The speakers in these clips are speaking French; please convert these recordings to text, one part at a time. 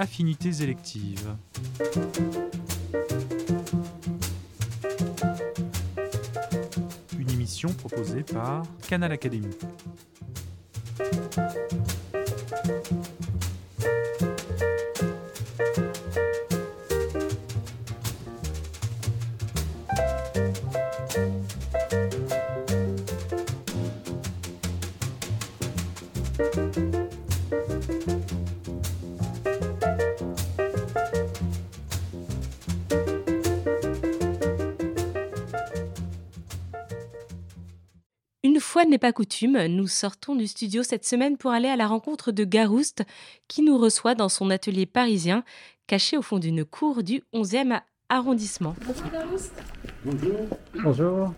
Affinités électives. Une émission proposée par Canal Académie. Fois n'est pas coutume, nous sortons du studio cette semaine pour aller à la rencontre de Garouste, qui nous reçoit dans son atelier parisien, caché au fond d'une cour du 11e arrondissement. Bonjour Garouste. Bonjour. Bonjour.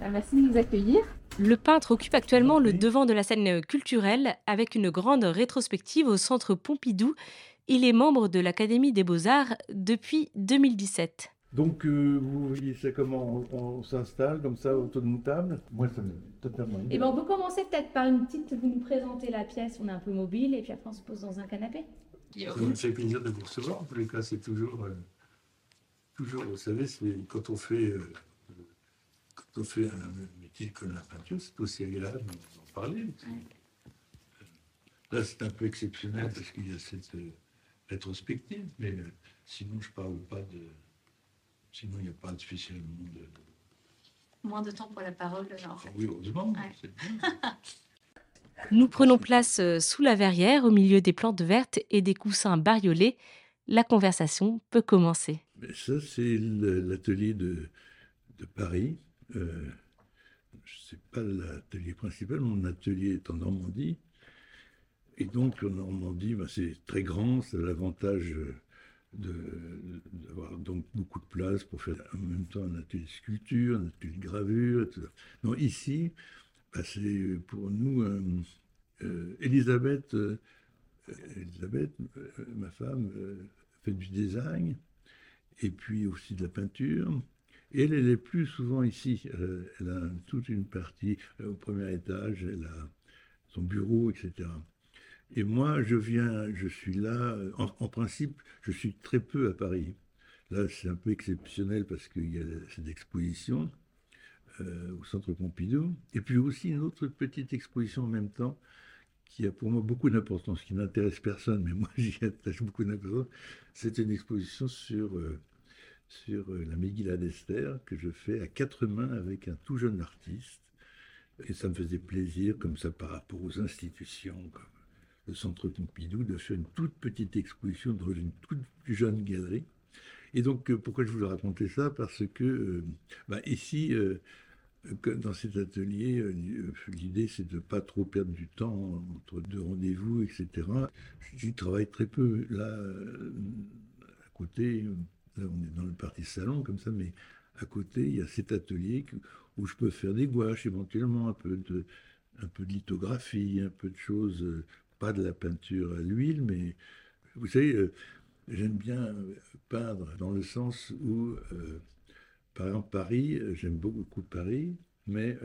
Ah, Merci de nous accueillir. Le peintre occupe actuellement le devant de la scène culturelle avec une grande rétrospective au centre Pompidou. Il est membre de l'Académie des Beaux-Arts depuis 2017. Donc, euh, vous voyez ça comment on, on s'installe comme ça autour d'une table? Moi, ça me totalement. Eh ben, on peut commencer peut-être par une petite. Vous nous présentez la pièce, on est un peu mobile, et puis après on se pose dans un canapé. Ça me fait plaisir de vous recevoir. En tous les cas, c'est toujours, euh, toujours, vous savez, c'est quand on fait, euh, quand on fait un métier comme la peinture, c'est aussi agréable d'en parler. Là, c'est un peu exceptionnel parce qu'il y a cette euh, rétrospective, mais euh, sinon, je parle pas de. Sinon, il n'y a pas spécialement de. Moins de temps pour la parole, genre. Enfin, oui, heureusement, Ouais. c'est bien. Nous prenons place euh, sous la verrière, au milieu des plantes vertes et des coussins bariolés. La conversation peut commencer. Mais ça, c'est l'atelier de, de Paris. Euh, c'est pas l'atelier principal, mon atelier est en Normandie. Et donc, en Normandie, ben, c'est très grand, c'est l'avantage euh, d'avoir donc beaucoup de place pour faire en même temps un atelier de sculpture, un atelier de gravure, ça. Non, ici, ben, c'est pour nous, euh, euh, Elisabeth, euh, Elisabeth, ma femme, fait du design et puis aussi de la peinture. Et elle, elle est plus souvent ici. Elle a toute une partie au premier étage, elle a son bureau, etc. Et moi, je viens, je suis là, euh, en, principe, je suis très peu à Paris. Là, c'est un peu exceptionnel parce qu'il y a cette exposition euh, au Centre Pompidou. Et puis aussi une autre petite exposition en même temps qui a pour moi beaucoup d'importance, qui n'intéresse personne, mais moi j'y attache beaucoup d'importance. C'est une exposition sur, euh, sur la Megillah d'Esther que je fais à quatre mains avec un tout jeune artiste. Et ça me faisait plaisir, comme ça, par rapport aux institutions, le Centre Pompidou, de faire une toute petite exposition dans une toute jeune galerie. Et donc, euh, pourquoi je voulais raconter ça? Parce que euh, bah, ici, euh, dans cet atelier, l'idée c'est de ne pas trop perdre du temps entre deux rendez-vous, etc. J'y travaille très peu. Là, à côté, là on est dans le parti salon comme ça, mais à côté, il y a cet atelier où je peux faire des gouaches éventuellement, un peu de, un peu de lithographie, un peu de choses, de la peinture à l'huile, mais vous savez, euh, j'aime bien peindre dans le sens où, euh, par exemple, Paris, euh, j'aime beaucoup Paris, mais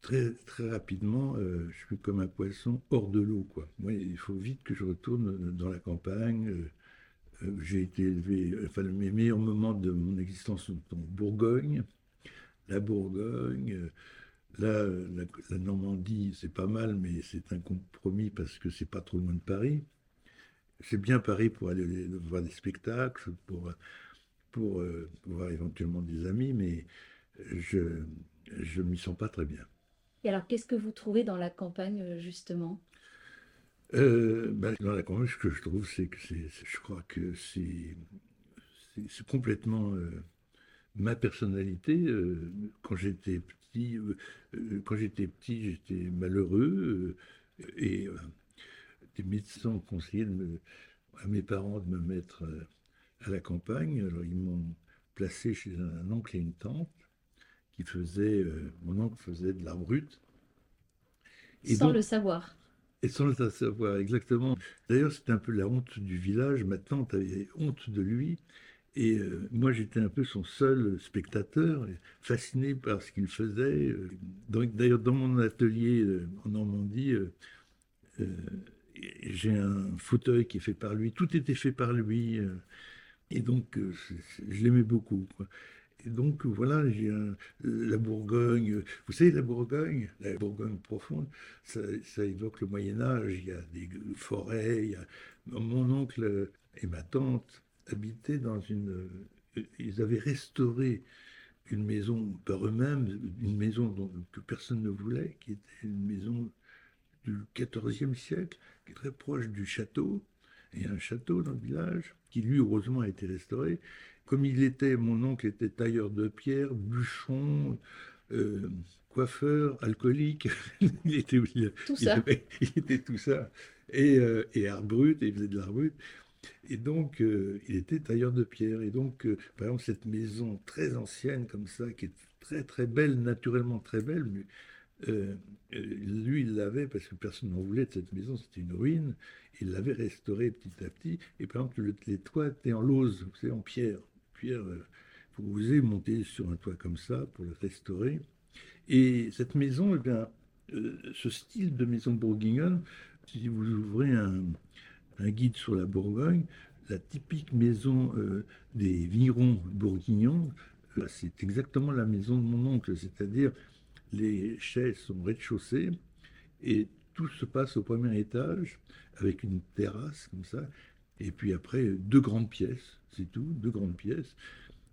très, très rapidement, je suis comme un poisson hors de l'eau, quoi. Moi, il faut vite que je retourne dans la campagne. j'ai été élevé, enfin, mes meilleurs moments de mon existence sont en Bourgogne. La Bourgogne, là, la, la Normandie, c'est pas mal, mais c'est un compromis parce que c'est pas trop loin de Paris. C'est bien Paris pour aller voir des spectacles, pour, pour euh, voir éventuellement des amis, mais je je m'y sens pas très bien. Et alors, qu'est-ce que vous trouvez dans la campagne, euh, justement? Euh, ben, dans la campagne, ce que je trouve, c'est que c'est, je crois que c'est, c'est, c'est complètement euh, ma personnalité. quand j'étais petit, euh, euh, quand j'étais petit, j'étais malheureux euh, et des médecins ont conseillé de me- à mes parents de me mettre à la campagne. Alors ils m'ont placé chez un oncle et une tante qui faisaient, euh, mon oncle faisait de l'art brut. Et Sans donc- le savoir. et sans le savoir exactement. D'ailleurs, c'était un peu la honte du village. Ma tante avait honte de lui. Et euh, moi, j'étais un peu son seul spectateur, fasciné par ce qu'il faisait. D'ailleurs, dans mon atelier euh, en Normandie, euh, j'ai un fauteuil qui est fait par lui. Tout était fait par lui. et donc, je l'aimais beaucoup. Et donc voilà, j'ai la Bourgogne. Vous savez, la Bourgogne, la Bourgogne profonde, ça, évoque le Moyen Âge. Il y a des forêts. Mon oncle et ma tante habitaient dans une. Ils avaient restauré une maison par eux-mêmes, une maison que personne ne voulait, qui était une maison du XIVe siècle, qui est très proche du château. Il y a un château dans le village, qui lui, heureusement, a été restauré. Comme il était, mon oncle était tailleur de pierre, bûcheron, euh, coiffeur, alcoolique. il, était, tout ça. il était tout ça. Et, euh, et art brut, et il faisait de l'art brut. Et donc, euh, il était tailleur de pierre. Et donc, euh, par exemple, cette maison très ancienne comme ça, qui est très très belle, naturellement très belle, mais euh, lui, il l'avait parce que personne n'en voulait de cette maison, c'était une ruine. Il l'avait restaurée petit à petit. Et par exemple, les toits étaient en lauze, vous savez, en pierre. Pierre, vous osez monter sur un toit comme ça pour le restaurer. Et cette maison, eh bien, ce style de maison bourguignonne, si vous ouvrez un, un guide sur la Bourgogne, la typique maison euh, des vignerons bourguignons, euh, c'est exactement la maison de mon oncle, c'est-à-dire les chaises sont rez-de-chaussée et tout se passe au premier étage avec une terrasse comme ça, et puis après deux grandes pièces, c'est tout, deux grandes pièces.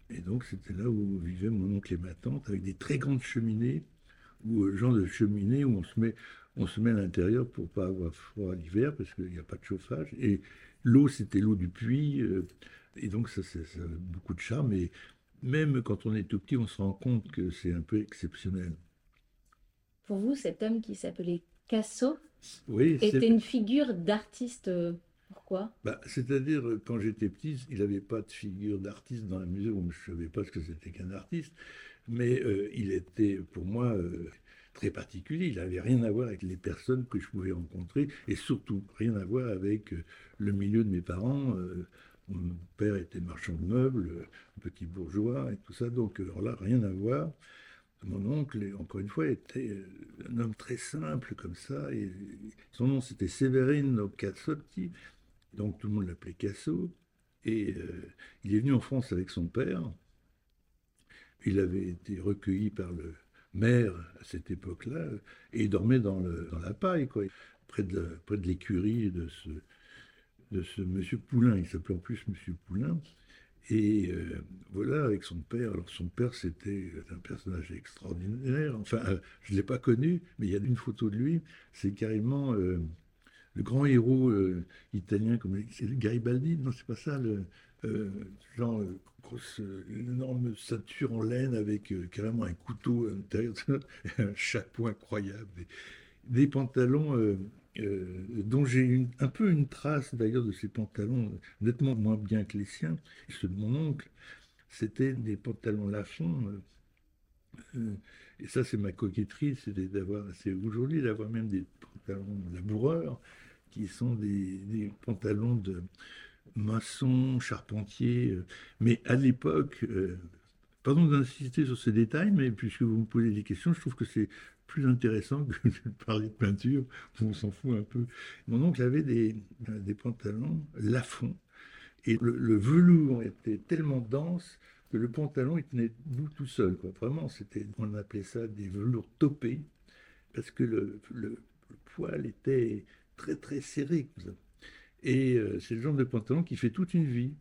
Et donc c'était là où vivait mon oncle et ma tante, avec des très grandes cheminées, ou euh, genre de cheminée où on se met on se met à l'intérieur pour pas avoir froid l'hiver parce qu'il n'y a pas de chauffage. Et l'eau, c'était l'eau du puits. Euh, et donc, ça, ça, a beaucoup de charme. Et même quand on est tout petit, on se rend compte que c'est un peu exceptionnel. Pour vous, cet homme qui s'appelait Casso oui, était une figure d'artiste. Euh, pourquoi? Bah, C'est-à-dire, quand j'étais petit, il n'avait pas de figure d'artiste dans la mesure où je ne savais pas ce que c'était qu'un artiste. Mais euh, il était, pour moi, très particulier. Il n'avait rien à voir avec les personnes que je pouvais rencontrer et surtout rien à voir avec euh, le milieu de mes parents. Euh, mon père était marchand de meubles, euh, petit bourgeois et tout ça. Donc, là, rien à voir. Mon oncle, encore une fois, était un homme très simple comme ça. Son nom, c'était Séverine Cassotti. Donc, tout le monde l'appelait Casso. Et il est venu en France avec son père. Il avait été recueilli par le maire à cette époque-là, et dormait dans, le, dans la paille, quoi, près de, près de l'écurie de ce, de ce monsieur Poulain. Il s'appelait en plus monsieur Poulain. Et euh, voilà, avec son père. Alors, son père, c'était un personnage extraordinaire. Enfin, euh, je ne l'ai pas connu, mais il y a une photo de lui. C'est carrément euh, le grand héros italien, comme Garibaldi. Non, c'est pas ça. Le, genre, grosse, une énorme ceinture en laine avec euh, carrément un couteau à l'intérieur, un chapeau incroyable, des, pantalons euh, euh, dont j'ai un peu une trace d'ailleurs de ces pantalons, nettement moins bien que les siens, ceux de mon oncle. C'était des pantalons Lafont. et ça, c'est ma coquetterie, c'est d'avoir, c'est aujourd'hui d'avoir même des pantalons laboureurs qui sont des pantalons de, maçon, charpentier. Euh, mais à l'époque, euh, pardon d'insister sur ces détails, mais puisque vous me posez des questions, je trouve que c'est plus intéressant que de parler de peinture, on s'en fout un peu. Mon oncle avait des, des pantalons Lafont, et le, velours était tellement dense que le pantalon, il tenait debout tout seul. Quoi. Vraiment, c'était, on appelait ça des velours topés, parce que le, le, poil était très très serré. Et euh, c'est le genre de pantalon qui fait toute une vie.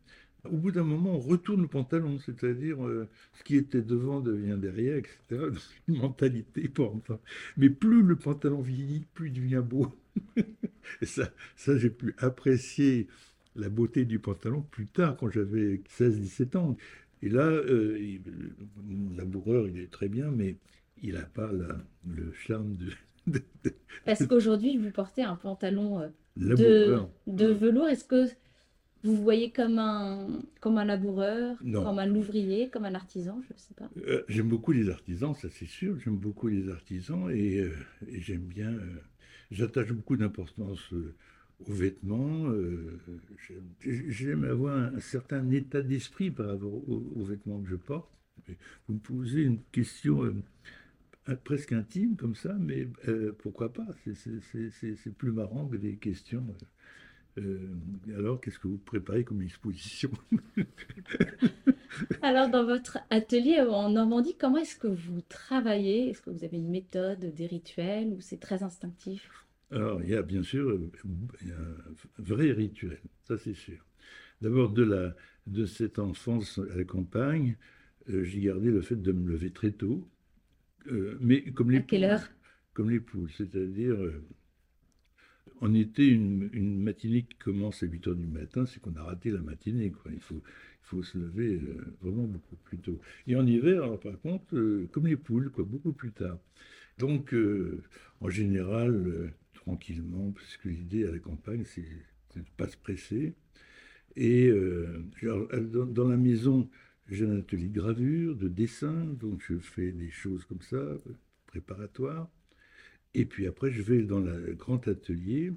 Au bout d'un moment, on retourne le pantalon, c'est-à-dire euh, ce qui était devant devient derrière, etc. Une mentalité pour Mais plus le pantalon vieillit, plus il devient beau. Et ça, ça j'ai pu apprécier la beauté du pantalon plus tard, quand j'avais 16-17 ans. Et là, euh, le laboureur, il est très bien, mais il n'a pas le charme de, Parce qu'aujourd'hui, vous portez un pantalon de, de, velours? Est-ce que vous voyez comme un, comme un laboureur, comme un ouvrier, comme un artisan? Je ne sais pas. Euh, j'aime beaucoup les artisans, ça c'est sûr. J'aime beaucoup les artisans et, euh, j'aime bien. Euh, j'attache beaucoup d'importance aux vêtements. j'aime avoir un, certain état d'esprit par rapport aux, vêtements que je porte. Vous me posez une question presque intime comme ça, mais pourquoi pas C'est plus marrant que des questions. alors, qu'est-ce que vous préparez comme exposition Alors, dans votre atelier en Normandie, comment est-ce que vous travaillez? Est-ce que vous avez une méthode, des rituels, ou c'est très instinctif? Alors, il y a bien sûr un vrai rituel, ça c'est sûr. D'abord, de, la, de cette enfance à la campagne, euh, j'ai gardé le fait de me lever très tôt. Euh, mais comme les à quelle heure? Comme les poules, c'est-à-dire euh, en été, une, matinée qui commence à 8 heures du matin, c'est qu'on a raté la matinée. Quoi. Il, faut, il faut se lever vraiment beaucoup plus tôt. Et en hiver, alors, par contre, comme les poules, quoi, beaucoup plus tard. Donc, en général, tranquillement, parce que l'idée à la campagne, c'est de ne pas se presser. Et euh, dans, la maison, j'ai un atelier de gravure, de dessin, donc je fais des choses comme ça, préparatoires. Et puis après, je vais dans le grand atelier.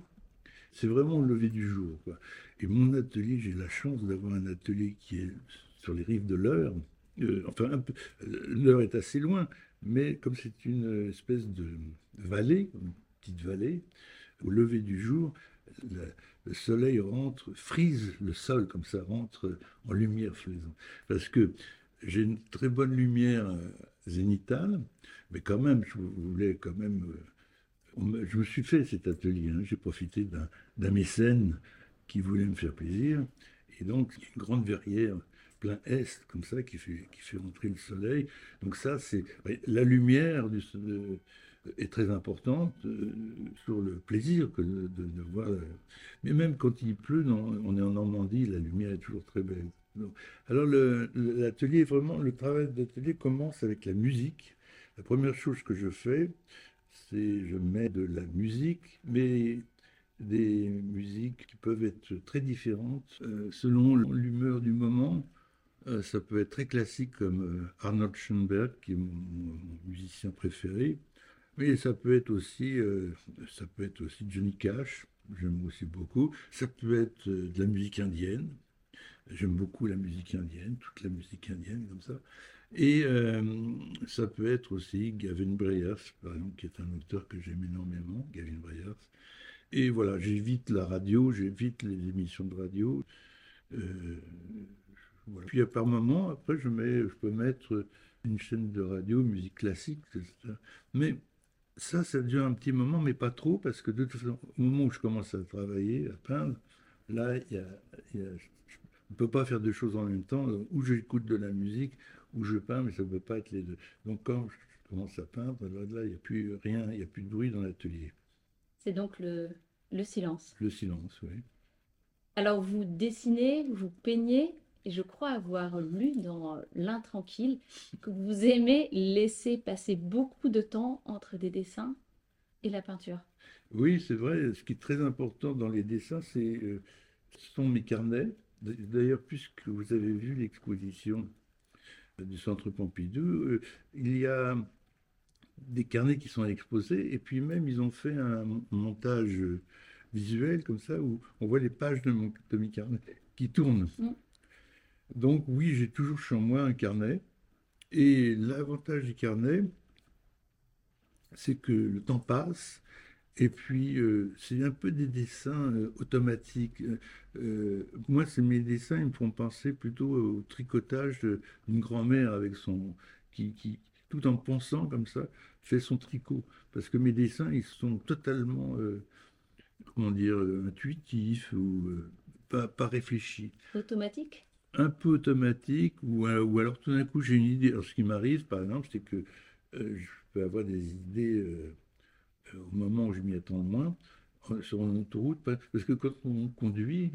C'est vraiment le lever du jour. Et mon atelier, j'ai la chance d'avoir un atelier qui est sur les rives de l'Eure. Euh, enfin, l'Eure est assez loin, mais comme c'est une espèce de vallée, une petite vallée, au lever du jour, le soleil rentre, frise le sol comme ça, rentre en lumière flaisante. Parce que j'ai une très bonne lumière euh, zénitale, mais quand même, je voulais quand même. Euh, je me suis fait cet atelier, hein. j'ai profité d'un mécène qui voulait me faire plaisir, et donc une grande verrière plein est comme ça qui fait, qui fait rentrer le soleil. Donc ça, c'est la lumière du, est très importante euh, sur le plaisir que de, voir. Euh, mais même quand il pleut, on est en Normandie, la lumière est toujours très belle. alors l'atelier, vraiment, le travail d'atelier commence avec la musique. La première chose que je fais, c'est je mets de la musique, mais des musiques qui peuvent être très différentes euh, selon l'humeur du moment. ça peut être très classique comme Arnold Schoenberg, qui est mon musicien préféré. Mais ça peut être aussi, euh, ça peut être aussi Johnny Cash, j'aime aussi beaucoup. Ça peut être euh, de la musique indienne. J'aime beaucoup la musique indienne, toute la musique indienne comme ça. Et euh, ça peut être aussi Gavin Bryars, par exemple, qui est un auteur que j'aime énormément, Gavin Bryars. Et voilà, j'évite la radio, j'évite les émissions de radio. Puis par moment, après, je, mets, je peux mettre une chaîne de radio, musique classique, etc. Mais ça, ça dure un petit moment, mais pas trop, parce que de toute façon, au moment où je commence à travailler, à peindre, là, il y a, je ne peux pas faire deux choses en même temps, où j'écoute de la musique, ou je peins, mais ça ne peut pas être les deux. Donc quand je commence à peindre, là, il n'y a plus rien, il n'y a plus de bruit dans l'atelier. C'est donc le, le silence. Le silence, oui. Alors vous dessinez, vous peignez, et je crois avoir lu dans L'Intranquille que vous aimez laisser passer beaucoup de temps entre des dessins et la peinture. Oui, c'est vrai. Ce qui est très important dans les dessins, c'est euh, ce sont mes carnets. D'ailleurs, puisque vous avez vu l'exposition du Centre Pompidou, euh, il y a des carnets qui sont exposés, et puis même ils ont fait un montage visuel comme ça où on voit les pages de, mon, de mes carnets qui tournent. Mm. Donc oui, j'ai toujours chez moi un carnet. Et l'avantage du carnet, c'est que le temps passe. Et puis, euh, c'est un peu des dessins euh, automatiques. Euh, moi, c'est mes dessins, ils me font penser plutôt au tricotage d'une grand-mère avec son, qui, tout en pensant comme ça, fait son tricot. Parce que mes dessins, ils sont totalement, comment dire, intuitifs ou pas, pas réfléchis. Automatique un peu automatique, ou, euh, ou alors tout d'un coup j'ai une idée. Alors, ce qui m'arrive, par exemple, c'est que euh, je peux avoir des idées euh, au moment où je m'y attends le moins, sur une autoroute, parce que quand on conduit,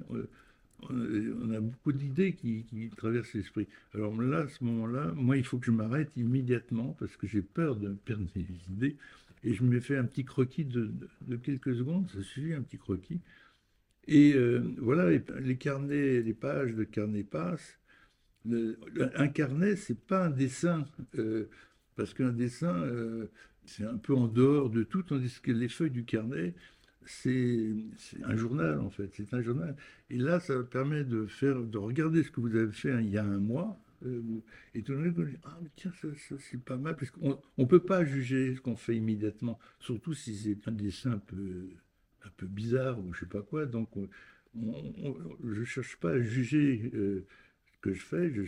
on a beaucoup d'idées qui, traversent l'esprit. Alors là, à ce moment-là, moi, il faut que je m'arrête immédiatement, parce que j'ai peur de perdre mes idées, et je me fais un petit croquis de quelques secondes, ça suffit, un petit croquis, et euh, voilà, les, carnets, les pages de carnet passent. un carnet, c'est pas un dessin, euh, parce qu'un dessin, euh, c'est un peu en dehors de tout, tandis que les feuilles du carnet, c'est un journal en fait, c'est un journal. Et là, ça permet de faire, de regarder ce que vous avez fait il y a un mois, et tout le monde dit, ah, mais tiens, c'est pas mal, parce qu'on ne peut pas juger ce qu'on fait immédiatement, surtout si c'est un dessin un peu, un peu bizarre ou je sais pas quoi. Donc, je ne cherche pas à juger ce que je fais, je,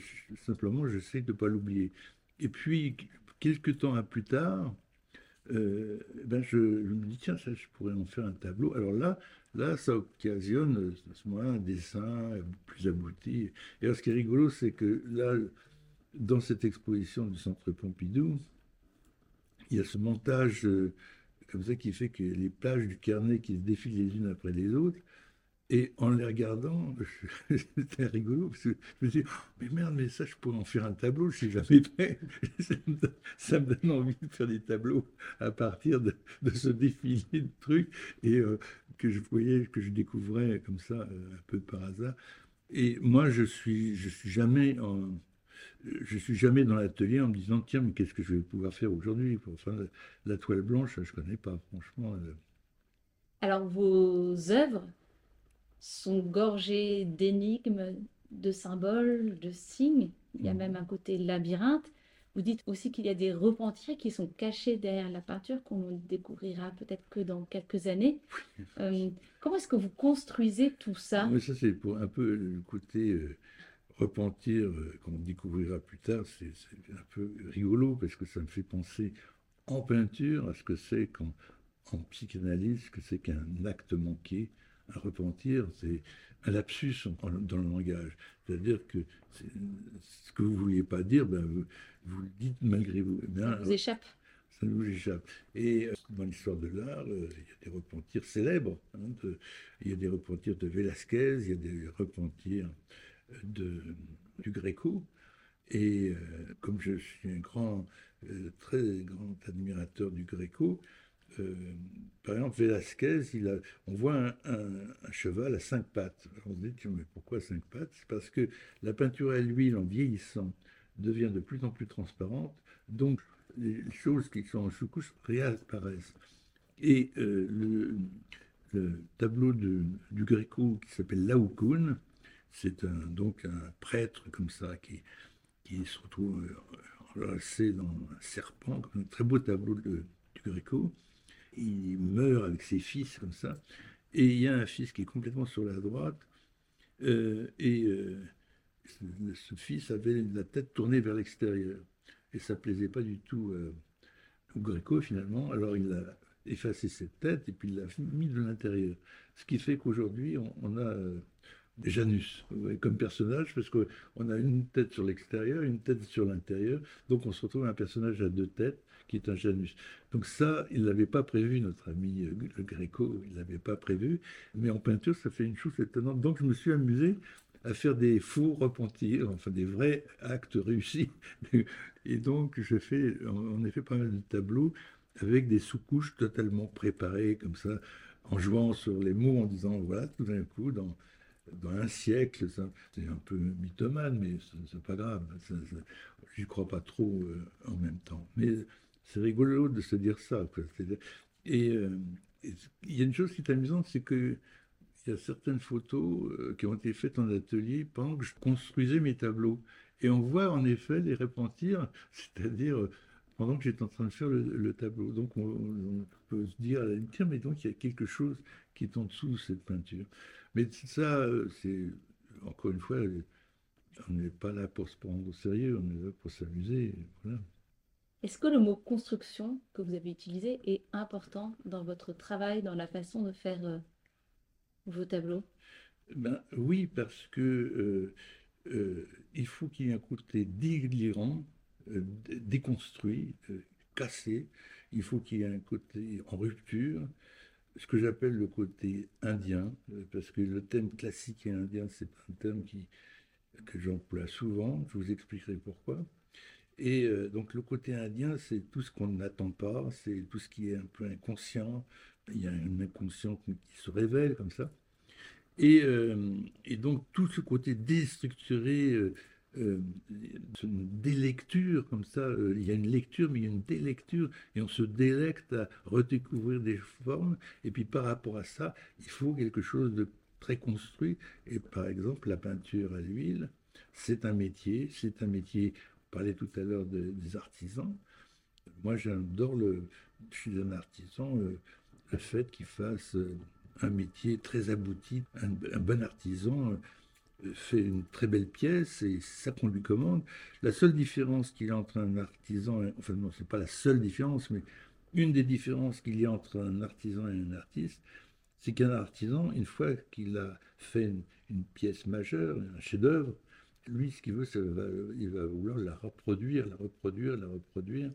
simplement, j'essaie de pas l'oublier. Et puis, quelques temps plus tard, euh, ben je, me dis, tiens, ça, je pourrais en faire un tableau. Alors là, là ça occasionne à ce moment un dessin plus abouti. Et alors, ce qui est rigolo, c'est que là, dans cette exposition du Centre Pompidou, il y a ce montage euh, comme ça qui fait que les plages du carnet qui se défilent les unes après les autres, et en les regardant, c'était rigolo, parce que je me dit, oh, mais merde, mais ça, je pourrais en faire un tableau, je ne sais jamais fait. ça, me donne, envie de faire des tableaux à partir de, ce défilé de trucs, et euh, que je voyais, que je découvrais comme ça, euh, un peu par hasard. Et moi, je suis, je suis jamais en, je suis jamais dans l'atelier en me disant tiens mais qu'est-ce que je vais pouvoir faire aujourd'hui enfin la, toile blanche? Je connais pas franchement euh. alors vos œuvres sont gorgés d'énigmes, de symboles, de signes. Il y a mmh. même un côté labyrinthe. Vous dites aussi qu'il y a des repentirs qui sont cachés derrière la peinture qu'on ne découvrira peut-être que dans quelques années. Euh, comment est-ce que vous construisez tout ça? Ça, c'est pour un peu le côté euh, repentir euh, qu'on découvrira plus tard. C'est un peu rigolo parce que ça me fait penser en peinture à ce que c'est en psychanalyse, que c'est qu'un acte manqué, un repentir, c'est un lapsus dans le langage. C'est-à-dire que ce que vous ne vouliez pas dire, ben, vous, le dites malgré vous. Eh ça vous échappe. Ça nous échappe. Et euh, dans l'histoire de l'art, euh, il y a des repentirs célèbres. Hein, il y a des repentirs de Velázquez, il y a des repentirs euh, de, du Gréco. Et comme je suis un grand, très grand admirateur du Gréco, euh, par exemple, Velasquez, il a, on voit un, cheval à cinq pattes. on se dit, mais pourquoi cinq pattes? C'est parce que la peinture à l'huile, en vieillissant, devient de plus en plus transparente, donc les choses qui sont en sous-couche réapparaissent. Et euh, le, tableau de, du Gréco qui s'appelle Laocoon, c'est donc un prêtre comme ça qui, qui se retrouve euh, enlacé dans un serpent, un très beau tableau de, du Gréco il meurt avec ses fils comme ça, et il y a un fils qui est complètement sur la droite, euh, et euh, ce, fils avait la tête tournée vers l'extérieur, et ça plaisait pas du tout au Gréco finalement, alors il a effacé cette tête et puis il l'a mis de l'intérieur. Ce qui fait qu'aujourd'hui on, a Janus comme personnage parce qu'on a une tête sur l'extérieur, une tête sur l'intérieur, donc on se retrouve un personnage à deux têtes qui est un Janus. Donc ça, il l'avait pas prévu, notre ami euh, le Gréco, il l'avait pas prévu, mais en peinture, ça fait une chose étonnante. Donc je me suis amusé à faire des faux repentirs, enfin des vrais actes réussis. Et donc je fais en effet pas mal de tableaux avec des sous-couches totalement préparées, comme ça, en jouant sur les mots, en disant, voilà, tout d'un coup, dans, dans un siècle, c'est un peu mythomane, mais c'est pas grave, j'y crois pas trop euh, en même temps. Mais c'est rigolo de se dire ça. Euh, et il y a une chose qui est amusante, c'est que il y a certaines photos euh, qui ont été faites en atelier pendant que je construisais mes tableaux. Et on voit en effet les repentir, c'est-à-dire euh, pendant que j'étais en train de faire le, tableau. Donc on, peut se dire, tiens, mais donc il y a quelque chose qui est en dessous de cette peinture. Mais ça, c'est encore une fois, on n'est pas là pour se prendre au sérieux, on est là pour s'amuser. Voilà. Est-ce que le mot construction que vous avez utilisé est important dans votre travail, dans la façon de faire euh, vos tableaux? Ben, Oui, parce que euh, euh, il faut qu'il y ait un côté délirant, déconstruit, cassé. Il faut qu'il y ait un côté en rupture, ce que j'appelle le côté indien, parce que le thème classique et indien, c'est un thème qui, que j'emploie souvent. Je vous expliquerai pourquoi. Et euh, donc le côté indien, c'est tout ce qu'on n'attend pas, c'est tout ce qui est un peu inconscient. Il y a un inconscient qui se révèle comme ça. Et, euh, donc tout ce côté déstructuré, euh, euh une délecture comme ça, il y a une lecture, mais il y a une délecture, et on se délecte à redécouvrir des formes. Et puis par rapport à ça, il faut quelque chose de très construit. Et par exemple, la peinture à l'huile, C'est un métier, c'est un métier, on parlait tout à l'heure des artisans. Moi, j'adore le, je suis un artisan, euh, le fait qu'il fasse euh, un métier très abouti, un, bon artisan euh, fait une très belle pièce et c'est ça qu'on lui commande. La seule différence qu'il y a entre un artisan, enfin non, c'est pas la seule différence, mais une des différences qu'il y a entre un artisan et un artiste, c'est qu'un artisan, une fois qu'il a fait une, pièce majeure, un chef-d'œuvre, lui, ce qu'il veut, il va vouloir la reproduire, la reproduire, la reproduire.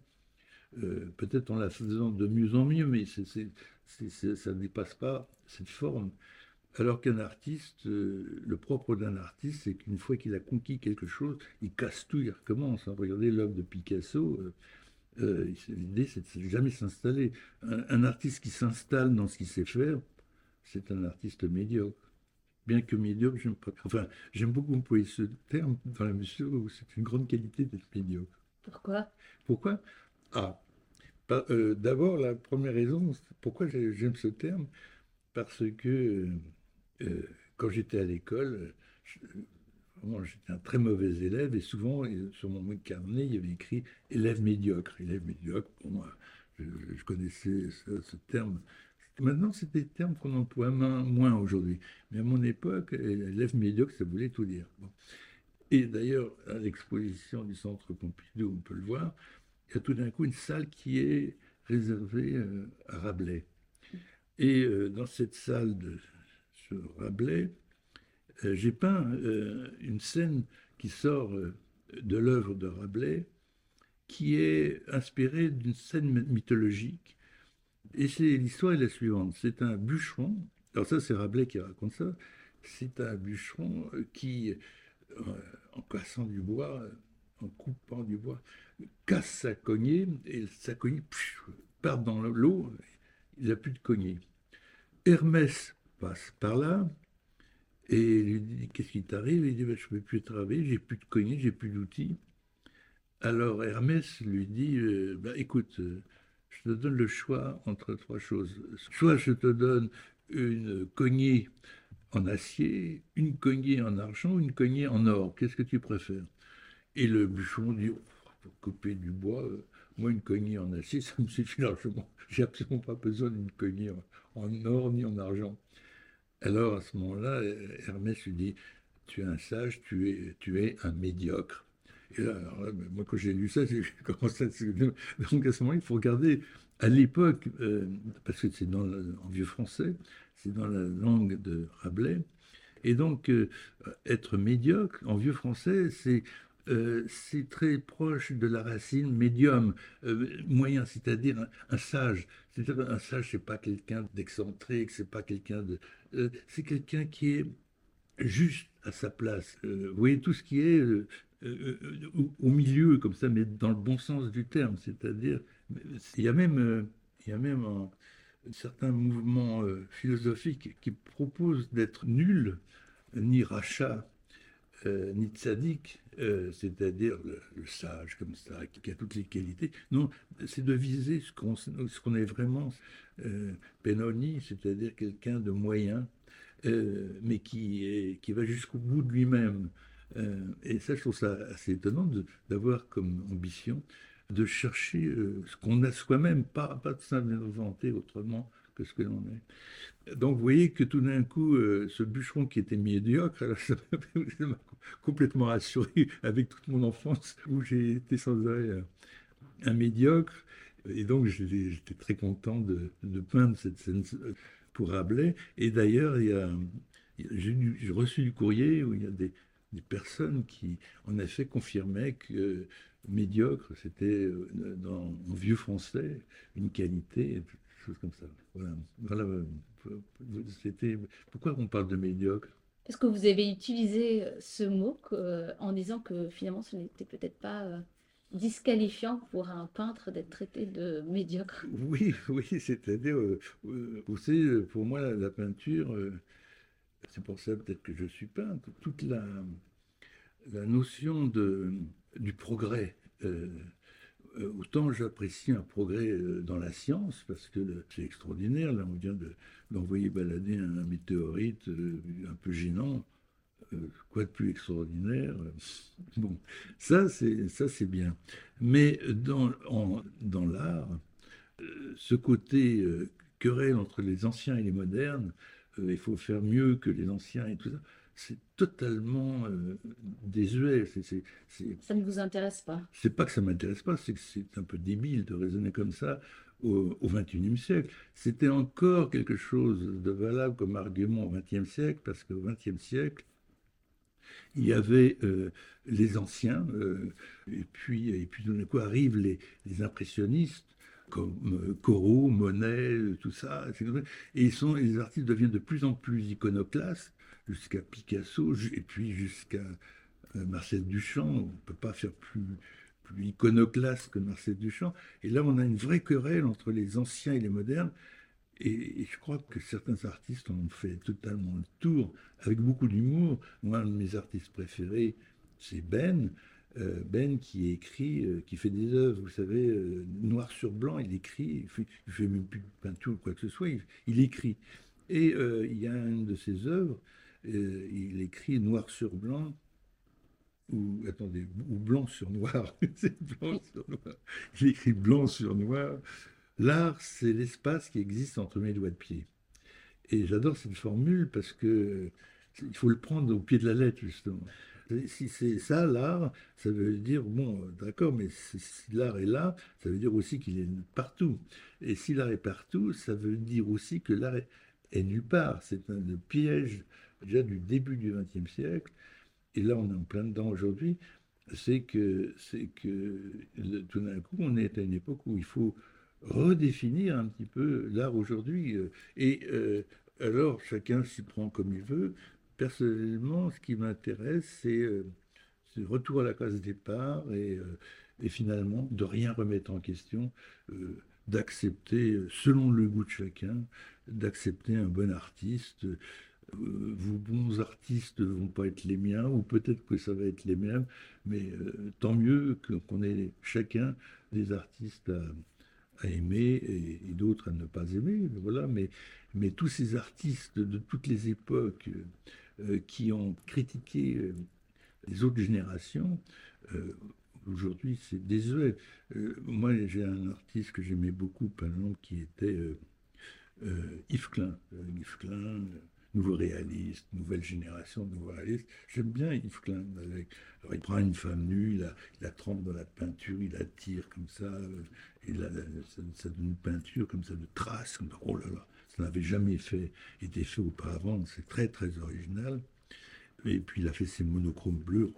Euh, peut-être en la faisant de mieux en mieux, mais ça ne dépasse pas cette forme. Alors qu'un artiste, euh, le propre d'un artiste, c'est qu'une fois qu'il a conquis quelque chose, il casse tout, il recommence. Hein. Regardez l'œuvre de Picasso. Euh, l'idée, c'est de jamais s'installer. Un, artiste qui s'installe dans ce qu'il sait faire, c'est un artiste médiocre. Bien que médiocre, j'aime pas. Enfin, j'aime beaucoup employer ce terme dans la mesure où c'est une grande qualité d'être médiocre. Pourquoi? Pourquoi? Ah, euh, d'abord, la première raison, pourquoi j'aime ce terme, parce que euh, quand j'étais à l'école, j'étais un très mauvais élève et souvent, sur mon carnet, il y avait écrit élève médiocre. Élève médiocre, moi, je, connaissais ce, terme. Maintenant, c'est des termes qu'on emploie moins aujourd'hui. Mais à mon époque, élève médiocre, ça voulait tout dire. Et d'ailleurs, à l'exposition du Centre Pompidou, on peut le voir, il y a tout d'un coup une salle qui est réservée euh, à Rabelais. Et euh, dans cette salle de Rabelais, euh, j'ai peint une scène qui sort de l'œuvre de Rabelais, qui est inspirée d'une scène mythologique. Et c'est l'histoire est la suivante. C'est un bûcheron. Alors ça, c'est Rabelais qui raconte ça. C'est un bûcheron qui, en cassant du bois, en coupant du bois, casse sa cognée et sa cognée part dans l'eau, il n'a plus de cognée. Hermès passe par là et lui dit Qu'est-ce qui t'arrive? Il dit ben, Je ne peux plus travailler, j'ai plus de cognée, j'ai plus d'outils. Alors Hermès lui dit euh, ben, Écoute, euh, je te donne le choix entre trois choses. Soit je te donne une cognée en acier, une cognée en argent, une cognée en or. Qu'est-ce que tu préfères? Et le bûcheron dit couper du bois, euh, moi, une cognée en acier, ça me suffit largement. J'ai absolument pas besoin d'une cognée en, or ni en argent. Alors, à ce moment-là, Hermès lui dit Tu es un sage, tu es, tu es un médiocre. Et là, moi, quand j'ai lu ça, j'ai commencé à. Donc, à ce moment-là, il faut regarder à l'époque, euh, parce que c'est en vieux français, c'est dans la langue de Rabelais. Et donc, euh, être médiocre, en vieux français, c'est euh, c'est très proche de la racine médium, euh, moyen, c'est-à-dire un, sage. C'est-à-dire un sage, c'est pas quelqu'un d'excentrique, c'est pas quelqu'un de, euh, c'est quelqu'un qui est juste à sa place. vous voyez tout ce qui est au, milieu comme ça, mais dans le bon sens du terme. C'est-à-dire, il y a même, y a même un, certain mouvement philosophique qui propose d'être nul, ni rachat, ni tzaddik, euh, c'est-à-dire le, sage comme ça, qui a toutes les qualités. Non, c'est de viser ce qu'on est vraiment. Euh, Benoni, c'est-à-dire quelqu'un de moyen, euh, mais qui, qui va jusqu'au bout de lui-même. Euh, et ça, je trouve ça assez étonnant d'avoir comme ambition de chercher ce qu'on a soi-même, pas, pas de s'inventer autrement ce que l'on est. Donc vous voyez que tout d'un coup, euh, ce bûcheron qui était médiocre, ça m'a complètement rassuré avec toute mon enfance où j'ai été sans arrêt un, médiocre. Et donc j'étais très content de, peindre cette scène pour Rabelais. Et d'ailleurs, j'ai reçu du courrier où il y a des, personnes qui, en effet, confirmaient que médiocre, c'était euh, dans, en vieux français une qualité comme ça. Voilà. C'était. Pourquoi on parle de médiocre? Est-ce que vous avez utilisé euh, ce mot euh, en disant que finalement ce n'était peut-être pas euh, disqualifiant pour un peintre d'être traité de médiocre? Oui, oui, c'est-à-dire, vous savez, pour moi, la, peinture, c'est pour ça peut-être que je suis peintre, toute la, la notion de, du progrès. Euh, autant j'apprécie un progrès euh, dans la science, parce que c'est extraordinaire, là on vient d'envoyer balader un, météorite euh, un peu gênant, Euh, quoi de plus extraordinaire? Bon, ça c'est ça c'est bien. Mais dans, dans l'art, euh, ce côté euh, querelle entre les anciens et les modernes, il faut faire mieux que les anciens et tout ça, c'est totalement désuet. ça ne vous intéresse pas? C'est pas que ça m'intéresse pas, c'est que c'est un peu débile de raisonner comme ça au XXIe siècle. C'était encore quelque chose de valable comme argument au XXe siècle, parce qu'au XXe siècle, il y avait euh, les anciens, euh, et puis, et puis d'un coup arrivent les, impressionnistes, comme euh, Corot, Monet, tout ça, et ils sont, les artistes deviennent de plus en plus iconoclastes, jusqu'à Picasso, et puis jusqu'à Marcel Duchamp. On ne peut pas faire plus, plus iconoclaste que Marcel Duchamp. Et là, on a une vraie querelle entre les anciens et les modernes. Et, je crois que certains artistes ont fait totalement le tour, avec beaucoup d'humour. Moi, un de mes artistes préférés, c'est Ben. Euh, ben qui écrit, euh, qui fait des œuvres, vous savez, euh, noir sur blanc, il écrit, il fait, fait même plus de peinture ou quoi que ce soit, il, écrit. Et il y a une de ses œuvres, il écrit noir sur blanc, ou attendez, ou blanc sur noir. Il écrit blanc sur noir. L'art, c'est l'espace qui existe entre mes doigts de pied. Et j'adore cette formule parce que il faut le prendre au pied de la lettre, justement. Si c'est ça, l'art, ça veut dire, bon, d'accord, mais si l'art est là, ça veut dire aussi qu'il est partout. Et si l'art est partout, ça veut dire aussi que l'art est, nulle part. C'est un piège déjà du début du XXe siècle. Et là, on est en plein dedans aujourd'hui. C'est que, c'est que tout d'un coup, on est à une époque où il faut redéfinir un petit peu l'art aujourd'hui. Euh, et euh, alors, chacun s'y prend comme il veut. Personnellement, ce qui m'intéresse, c'est euh, le retour à la case départ et, finalement de rien remettre en question, d'accepter, selon le goût de chacun, d'accepter un bon artiste. Vos bons artistes ne vont pas être les miens, ou peut-être que ça va être les mêmes, mais tant mieux qu'on ait chacun des artistes à, aimer et, d'autres à ne pas aimer. Voilà, mais, tous ces artistes de toutes les époques euh, qui ont critiqué euh, les autres générations, euh, aujourd'hui c'est désuet. moi j'ai un artiste que j'aimais beaucoup, par exemple, qui était Yves Klein. Yves Klein, nouveau réaliste, nouvelle génération de nouveaux réalistes. J'aime bien Yves Klein. alors il prend une femme nue, il la, trempe dans la peinture, il la tire comme ça, et là, ça, donne une peinture comme ça de traces. Comme, oh là là, ça n'avait jamais fait, été fait auparavant. C'est très très original. Et puis il a fait ses monochromes bleus,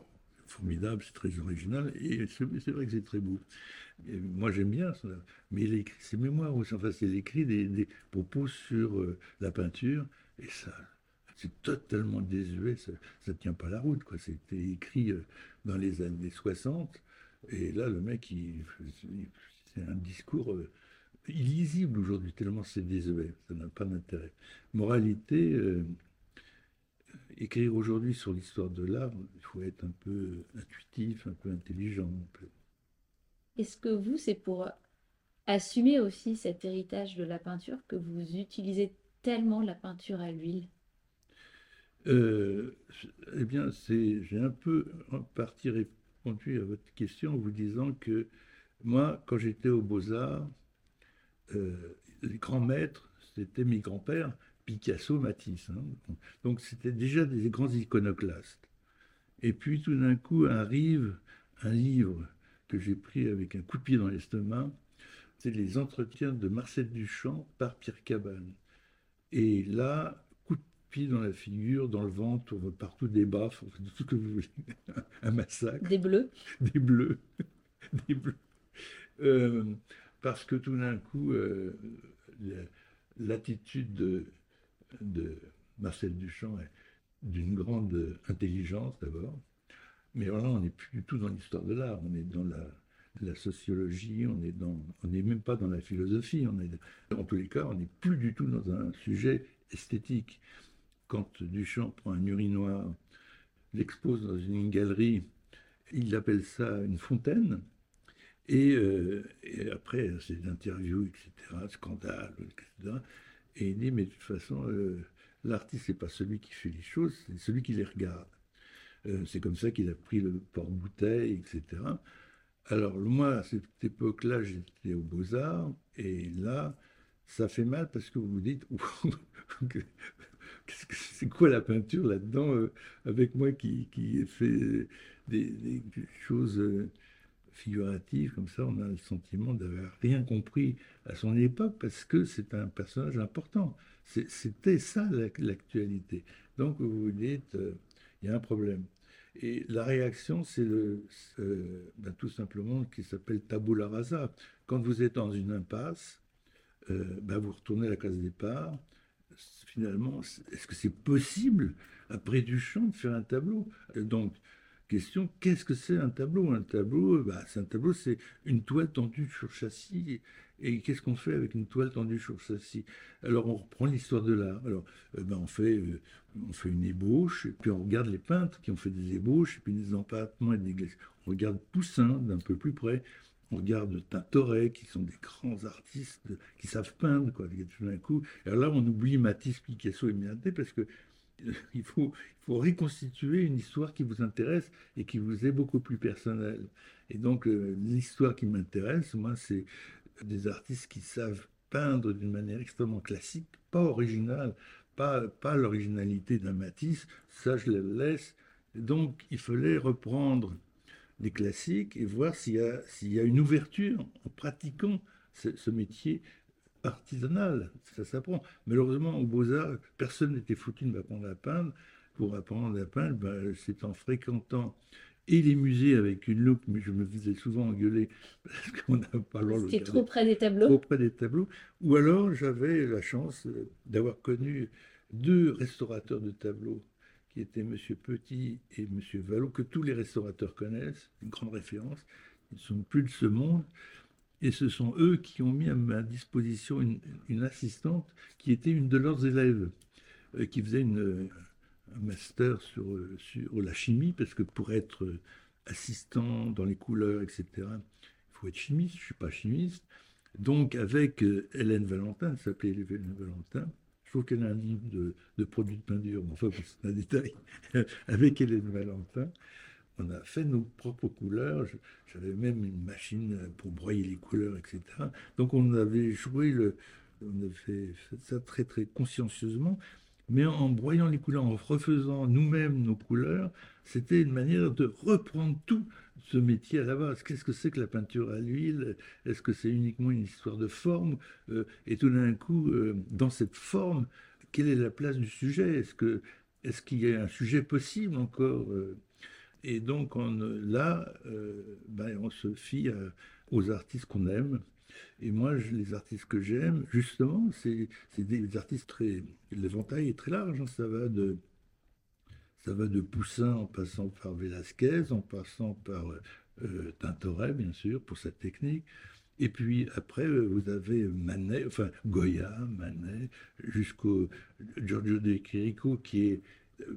formidable, c'est très original. Et c'est vrai que c'est très beau. moi j'aime bien ça. Mais il écrit ses mémoires aussi. Enfin, il écrit des, propos sur euh, la peinture. Et ça, c'est totalement désuet. Ça ne tient pas la route. C'était écrit euh, dans les années 60. Et là, le mec, c'est un discours euh, illisible aujourd'hui, tellement c'est désuet, ça n'a pas d'intérêt. Moralité, euh, écrire aujourd'hui sur l'histoire de l'art, il faut être un peu intuitif, un peu intelligent. Est-ce que vous, c'est pour assumer aussi cet héritage de la peinture que vous utilisez la peinture à l'huile euh, Eh bien, c'est, j'ai un peu en partie répondu à votre question en vous disant que moi, quand j'étais aux Beaux-Arts, euh, les grands maîtres, c'était mes grands-pères, Picasso, Matisse. Hein. Donc c'était déjà des grands iconoclastes. Et puis tout d'un coup arrive un livre que j'ai pris avec un coup de pied dans l'estomac, c'est les entretiens de Marcel Duchamp par Pierre Cabane. Et là, coup de pied dans la figure, dans le ventre, partout des baffes, tout ce que vous voulez, un massacre. Des bleus. Des bleus. des bleus. Euh, parce que tout d'un coup, euh, l'attitude de, Marcel Duchamp est d'une grande intelligence d'abord, mais voilà, on n'est plus du tout dans l'histoire de l'art, on est dans la, sociologie, on est dans, on n'est même pas dans la philosophie, on est, en tous les cas, on n'est plus du tout dans un sujet esthétique. Quand Duchamp prend un urinoir, l'expose dans une galerie, il appelle ça une fontaine, euh, et, après, c'est d'interviews, etc., scandales, etc. Et il dit, mais de toute façon, euh, l'artiste, c'est pas celui qui fait les choses, c'est celui qui les regarde. Euh, c'est comme ça qu'il a pris le porte-bouteille, etc. Alors, moi, à cette époque-là, j'étais aux Beaux-Arts, et là, ça fait mal parce que vous vous dites, c'est quoi la peinture là-dedans, euh, avec moi qui, qui ai fait des, choses figurative, comme ça, on a le sentiment d'avoir rien compris à son époque parce que c'est un personnage important. C'était ça l'actualité. Donc vous vous dites, euh, il y a un problème. Et la réaction, c'est ben, tout simplement qui s'appelle tabula rasa. Quand vous êtes dans une impasse, euh, ben, vous retournez à la case départ. Finalement, est-ce que c'est possible après Duchamp de faire un tableau? Donc question, qu'est-ce que c'est un tableau? Un tableau, bah, c'est un tableau, c'est une toile tendue sur châssis. Et qu'est-ce qu'on fait avec une toile tendue sur châssis Alors on reprend l'histoire de l'art. Alors euh, ben, on, fait, euh, on fait une ébauche, et puis on regarde les peintres qui ont fait des ébauches, et puis des empattements et des glaces. On regarde Poussin d'un peu plus près. On regarde Tintoret, qui sont des grands artistes qui savent peindre, quoi, tout d'un coup. Et alors là, on oublie Matisse, Picasso et Miaté, parce que il faut, il faut reconstituer une histoire qui vous intéresse et qui vous est beaucoup plus personnelle. Et donc, euh, l'histoire qui m'intéresse, moi, c'est des artistes qui savent peindre d'une manière extrêmement classique, pas originale, pas, pas l'originalité d'un Matisse, ça je le laisse. Donc, il fallait reprendre les classiques et voir s'il y, y a une ouverture en pratiquant ce métier artisanal, ça s'apprend. Malheureusement, aux Beaux-Arts, personne n'était foutu de m'apprendre à peindre. Pour apprendre à peindre, ben, c'est en fréquentant et les musées avec une loupe, mais je me faisais souvent engueuler parce qu'on n'a pas le C'était trop près des tableaux Trop près des tableaux. Ou alors, j'avais la chance d'avoir connu deux restaurateurs de tableaux qui étaient M. Petit et M. Vallot, que tous les restaurateurs connaissent, une grande référence. Ils ne sont plus de ce monde. Et ce sont eux qui ont mis à ma disposition une, assistante qui était une de leurs élèves, euh, qui faisait une, un master sur, sur la chimie, parce que pour être assistant dans les couleurs, etc., il faut être chimiste. Je ne suis pas chimiste. Donc, avec euh, Hélène Valentin, elle s'appelait Hélène Valentin, je trouve qu'elle a un livre de, de produits de peinture, mais enfin, c'est un détail. avec Hélène Valentin, on a fait nos propres couleurs. J'avais même une machine pour broyer les couleurs, etc. Donc on avait joué le, on a fait ça très très consciencieusement, mais en broyant les couleurs, en refaisant nous-mêmes nos couleurs, c'était une manière de reprendre tout ce métier à la base. Qu'est-ce que c'est que la peinture à l'huile? Est-ce que c'est uniquement une histoire de forme? Euh, Et tout d'un coup, euh, dans cette forme, quelle est la place du sujet? Est-ce que est-ce qu'il y a un sujet possible encore euh, et donc on, là, ben, on se fie aux artistes qu'on aime. Et moi, les artistes que j'aime, justement, c'est des artistes très... L'éventail est très large. Hein. ça va de ça va de Poussin en passant par Velázquez, en passant par euh, Tintoret, bien sûr, pour sa technique. Et puis après, euh, vous avez Manet, enfin Goya, Manet, jusqu'au Giorgio de Chirico, qui est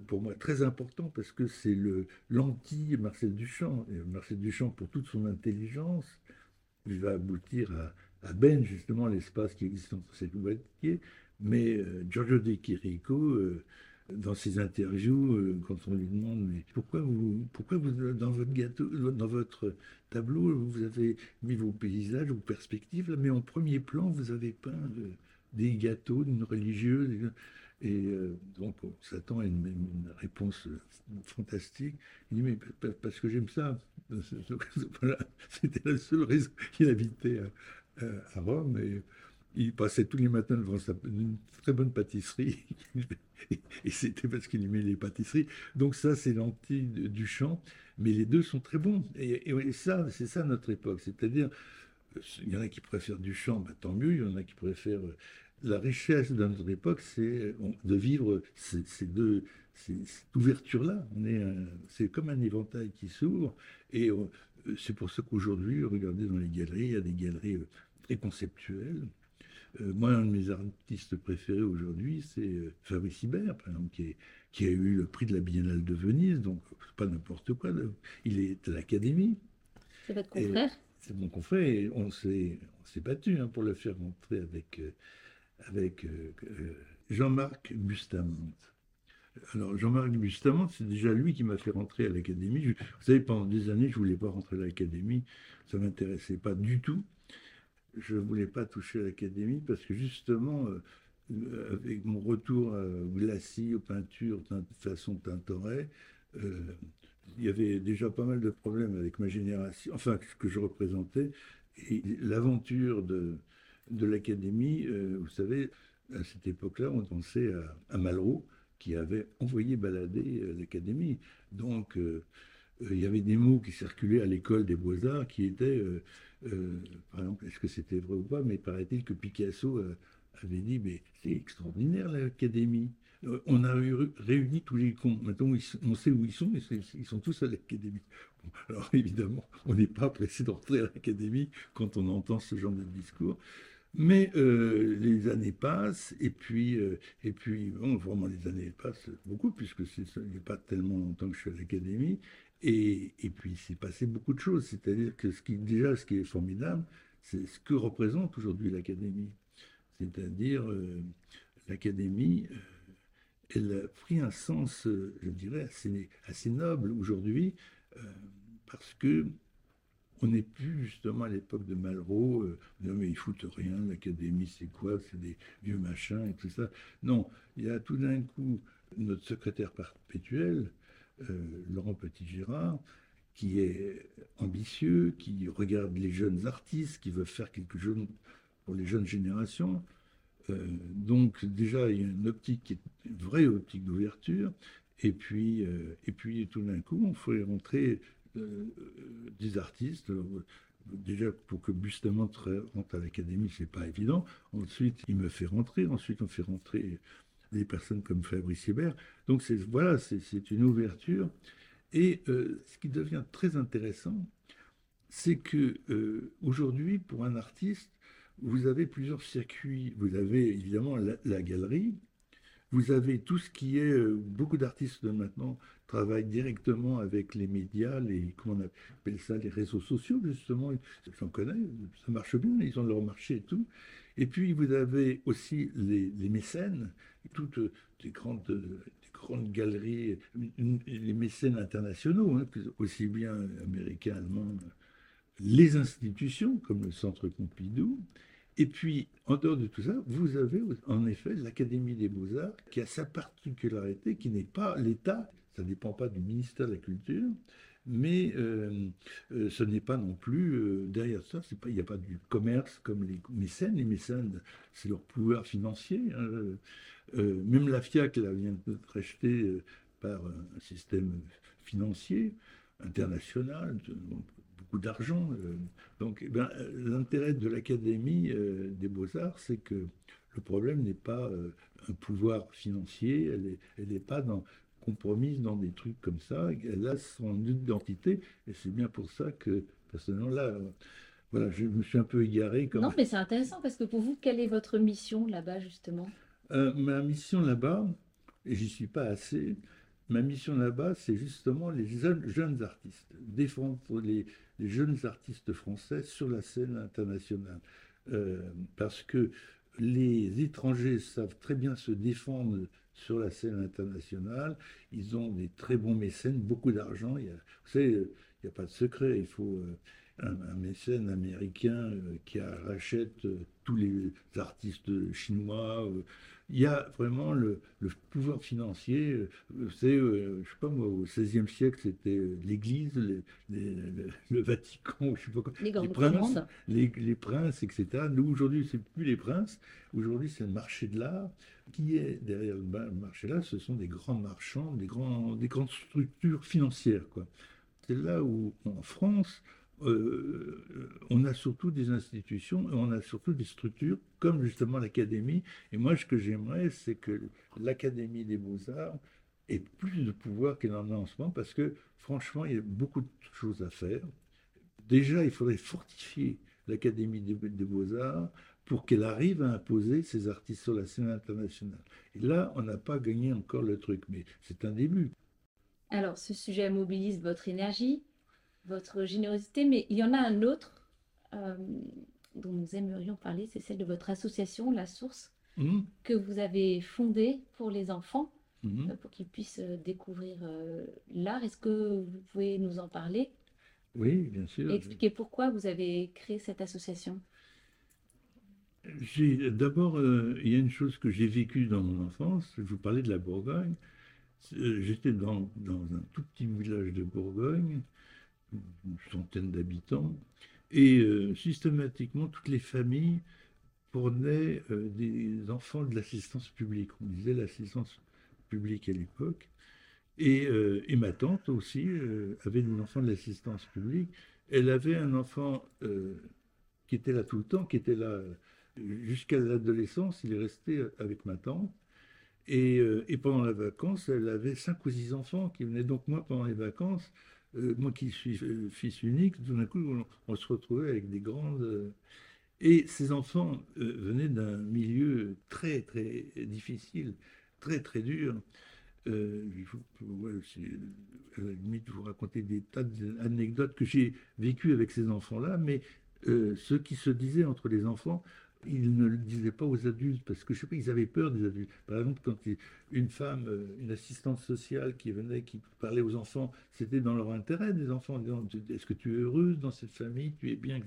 pour moi très important parce que c'est le l'anti-Marcel Duchamp. Et Marcel Duchamp, pour toute son intelligence, il va aboutir à, Ben, justement, l'espace qui existe entre ces deux Mais euh, Giorgio De Chirico, euh, dans ses interviews, euh, quand on lui demande mais pourquoi vous, pourquoi vous dans votre gâteau, dans votre tableau, vous avez mis vos paysages, vos perspectives, mais en premier plan, vous avez peint des gâteaux d'une religieuse. Et euh, donc, on s'attend à une, réponse euh, fantastique. Il dit, mais parce que j'aime ça. C'était la seule raison. qu'il habitait à, Rome et il passait tous les matins devant une très bonne pâtisserie. et c'était parce qu'il aimait les pâtisseries. Donc ça, c'est l'anti du chant. Mais les deux sont très bons. Et, ça, c'est ça notre époque. C'est-à-dire, il y en a qui préfèrent du chant, bah, tant mieux. Il y en a qui préfèrent euh, la richesse de notre époque, c'est de vivre ces, deux, cette ouverture-là. C'est comme un éventail qui s'ouvre. Et c'est pour ça qu'aujourd'hui, regardez dans les galeries, il y a des galeries euh, très conceptuelles. Euh, moi, un de mes artistes préférés aujourd'hui, c'est euh, Fabrice Hibert, par exemple, qui, qui, a eu le prix de la Biennale de Venise, donc pas n'importe quoi. Il est à l'Académie. C'est votre confrère? C'est mon confrère et on s'est battu hein, pour le faire rentrer avec avec euh, euh, Jean-Marc Bustamante. Alors, Jean-Marc Bustamante, c'est déjà lui qui m'a fait rentrer à l'académie. Vous savez, pendant des années, je ne voulais pas rentrer à l'académie. Ça ne m'intéressait pas du tout. Je ne voulais pas toucher à l'académie parce que justement, euh, avec mon retour au glacis, aux peintures de façon Tintoret, il y avait déjà pas mal de problèmes avec ma génération, enfin, ce que je représentais. Et l'aventure de, de l'académie, euh, vous savez, à cette époque-là, on pensait à, Malraux, qui avait envoyé balader euh, l'académie. Donc, euh, il y avait des mots qui circulaient à l'école des beaux-arts qui étaient, par exemple, est-ce que c'était vrai ou pas, mais paraît-il que Picasso avait dit, mais c'est extraordinaire l'académie. On a réuni tous les cons. Maintenant, on sait où ils sont, mais ils sont tous à l'académie. alors évidemment, on n'est pas pressé d'entrer à l'académie quand on entend ce genre de discours. Mais euh, les années passent, et puis, euh, et puis vraiment les années passent beaucoup, puisque ce n'est pas tellement longtemps que je suis à l'académie, et, et puis s'est passé beaucoup de choses. C'est-à-dire que ce qui, déjà, ce qui est formidable, c'est ce que représente aujourd'hui l'académie. C'est-à-dire, euh, l'académie, elle a pris un sens, je dirais, assez noble aujourd'hui, parce que on n'est plus justement à l'époque de Malraux, euh, non mais ils foutent rien, l'académie c'est quoi, c'est des vieux machins et tout ça. Non, il y a tout d'un coup notre secrétaire perpétuel, euh, Laurent Petit-Gérard, qui est ambitieux, qui regarde les jeunes artistes, qui veut faire quelque chose pour les jeunes générations. Euh, donc déjà, il y a une optique qui est une vraie optique d'ouverture. Et puis, et puis tout d'un coup, on fait rentrer euh, des artistes. déjà, pour que Bustamante rentre à l'académie, c'est pas évident. Ensuite, il me fait rentrer. Ensuite, on fait rentrer des personnes comme Fabrice Hébert. Donc, voilà, c'est une ouverture. Et euh, ce qui devient très intéressant, c'est que euh, aujourd'hui, pour un artiste, vous avez plusieurs circuits. Vous avez évidemment la galerie, vous avez tout ce qui est, beaucoup d'artistes maintenant travaillent directement avec les médias, les, comment on appelle ça, les réseaux sociaux, justement. J'en connais, ça marche bien, ils ont leur marché et tout. Et puis, vous avez aussi les, mécènes, toutes des grandes, des grandes galeries, les mécènes internationaux, hein, aussi bien américains, allemands, les institutions, comme le Centre Pompidou, et puis, en dehors de tout ça, vous avez en effet l'Académie des beaux-arts qui a sa particularité, qui n'est pas l'État, ça ne dépend pas du ministère de la Culture, mais euh, euh, ce n'est pas non plus, euh, derrière ça, il n'y a pas du commerce comme les mécènes. Les mécènes, c'est leur pouvoir financier. Hein. même la FIAC là, vient d'être achetée par un système financier international, beaucoup d'argent. donc, eh ben, l'intérêt de l'Académie des beaux-arts, c'est que le problème n'est pas un pouvoir financier, elle n'est pas dans compromise dans des trucs comme ça. Elle a son identité et c'est bien pour ça que, personnellement, là, voilà, je me suis un peu égaré. Comme... Non, mais c'est intéressant parce que pour vous, quelle est votre mission là-bas, justement? Euh, Ma mission là-bas, et j'y suis pas assez, ma mission là-bas, c'est justement les jeunes, artistes, défendre les, jeunes artistes français sur la scène internationale. Euh, parce que les étrangers savent très bien se défendre sur la scène internationale. Ils ont des très bons mécènes, beaucoup d'argent. Vous savez, il n'y a pas de secret. Il faut euh, un, mécène américain euh, qui rachète euh, tous les artistes chinois. Il y a vraiment le, pouvoir financier. Vous savez, je ne sais pas moi, au XVIe siècle, c'était l'Église, le Vatican, je sais pas quoi. Les, princes, les, les, princes, etc. Nous, aujourd'hui, c'est plus les princes. Aujourd'hui, c'est le marché de l'art qui est derrière le marché-là, ce sont des grands marchands, des, grands, des grandes structures financières. C'est là où, en France, euh, on a surtout des institutions on a surtout des structures comme justement l'Académie. Et moi, ce que j'aimerais, c'est que l'Académie des beaux-arts ait plus de pouvoir qu'elle en a en ce moment, parce que franchement, il y a beaucoup de choses à faire. Déjà, il faudrait fortifier l'Académie des beaux-arts pour qu'elle arrive à imposer ses artistes sur la scène internationale. Et là, on n'a pas gagné encore le truc, mais c'est un début. Alors, ce sujet mobilise votre énergie, votre générosité, mais il y en a un autre euh, dont nous aimerions parler, c'est celle de votre association, La Source. Mhm, que vous avez fondé pour les enfants, mhm. euh, pour qu'ils puissent euh, découvrir euh, l'art. Est-ce que vous pouvez nous en parler? Oui, bien sûr. et expliquer pourquoi vous avez créé cette association? D'abord, il y a une chose que j'ai vécue dans mon enfance. Je vous parlais de la Bourgogne. J'étais dans, dans un tout petit village de Bourgogne, une centaine d'habitants, et euh, systématiquement toutes les familles prenaient euh, des enfants de l'assistance publique. On disait l'assistance publique à l'époque. Et, euh, et ma tante aussi euh, avait des enfants de l'assistance publique. Elle avait un enfant qui était là tout le temps, qui était là jusqu'à l'adolescence. Il est resté avec ma tante. Et, et pendant les vacances, elle avait cinq ou six enfants qui venaient. Donc moi, pendant les vacances, euh, moi qui suis euh, fils unique, tout d'un coup, on, se retrouvait avec des grandes... euh, et ces enfants venaient d'un milieu très, très difficile, très, très dur. Euh, ouais, à la limite, vous raconter des tas d'anecdotes que j'ai vécues avec ces enfants-là, mais ce qui se disait entre les enfants, ils ne le disaient pas aux adultes, parce que je sais pas, ils avaient peur des adultes. Par exemple, quand une femme, euh, une assistante sociale qui venait, qui parlait aux enfants, c'était dans leur intérêt, des enfants, en disant, est-ce que tu es heureuse dans cette famille, tu es bien.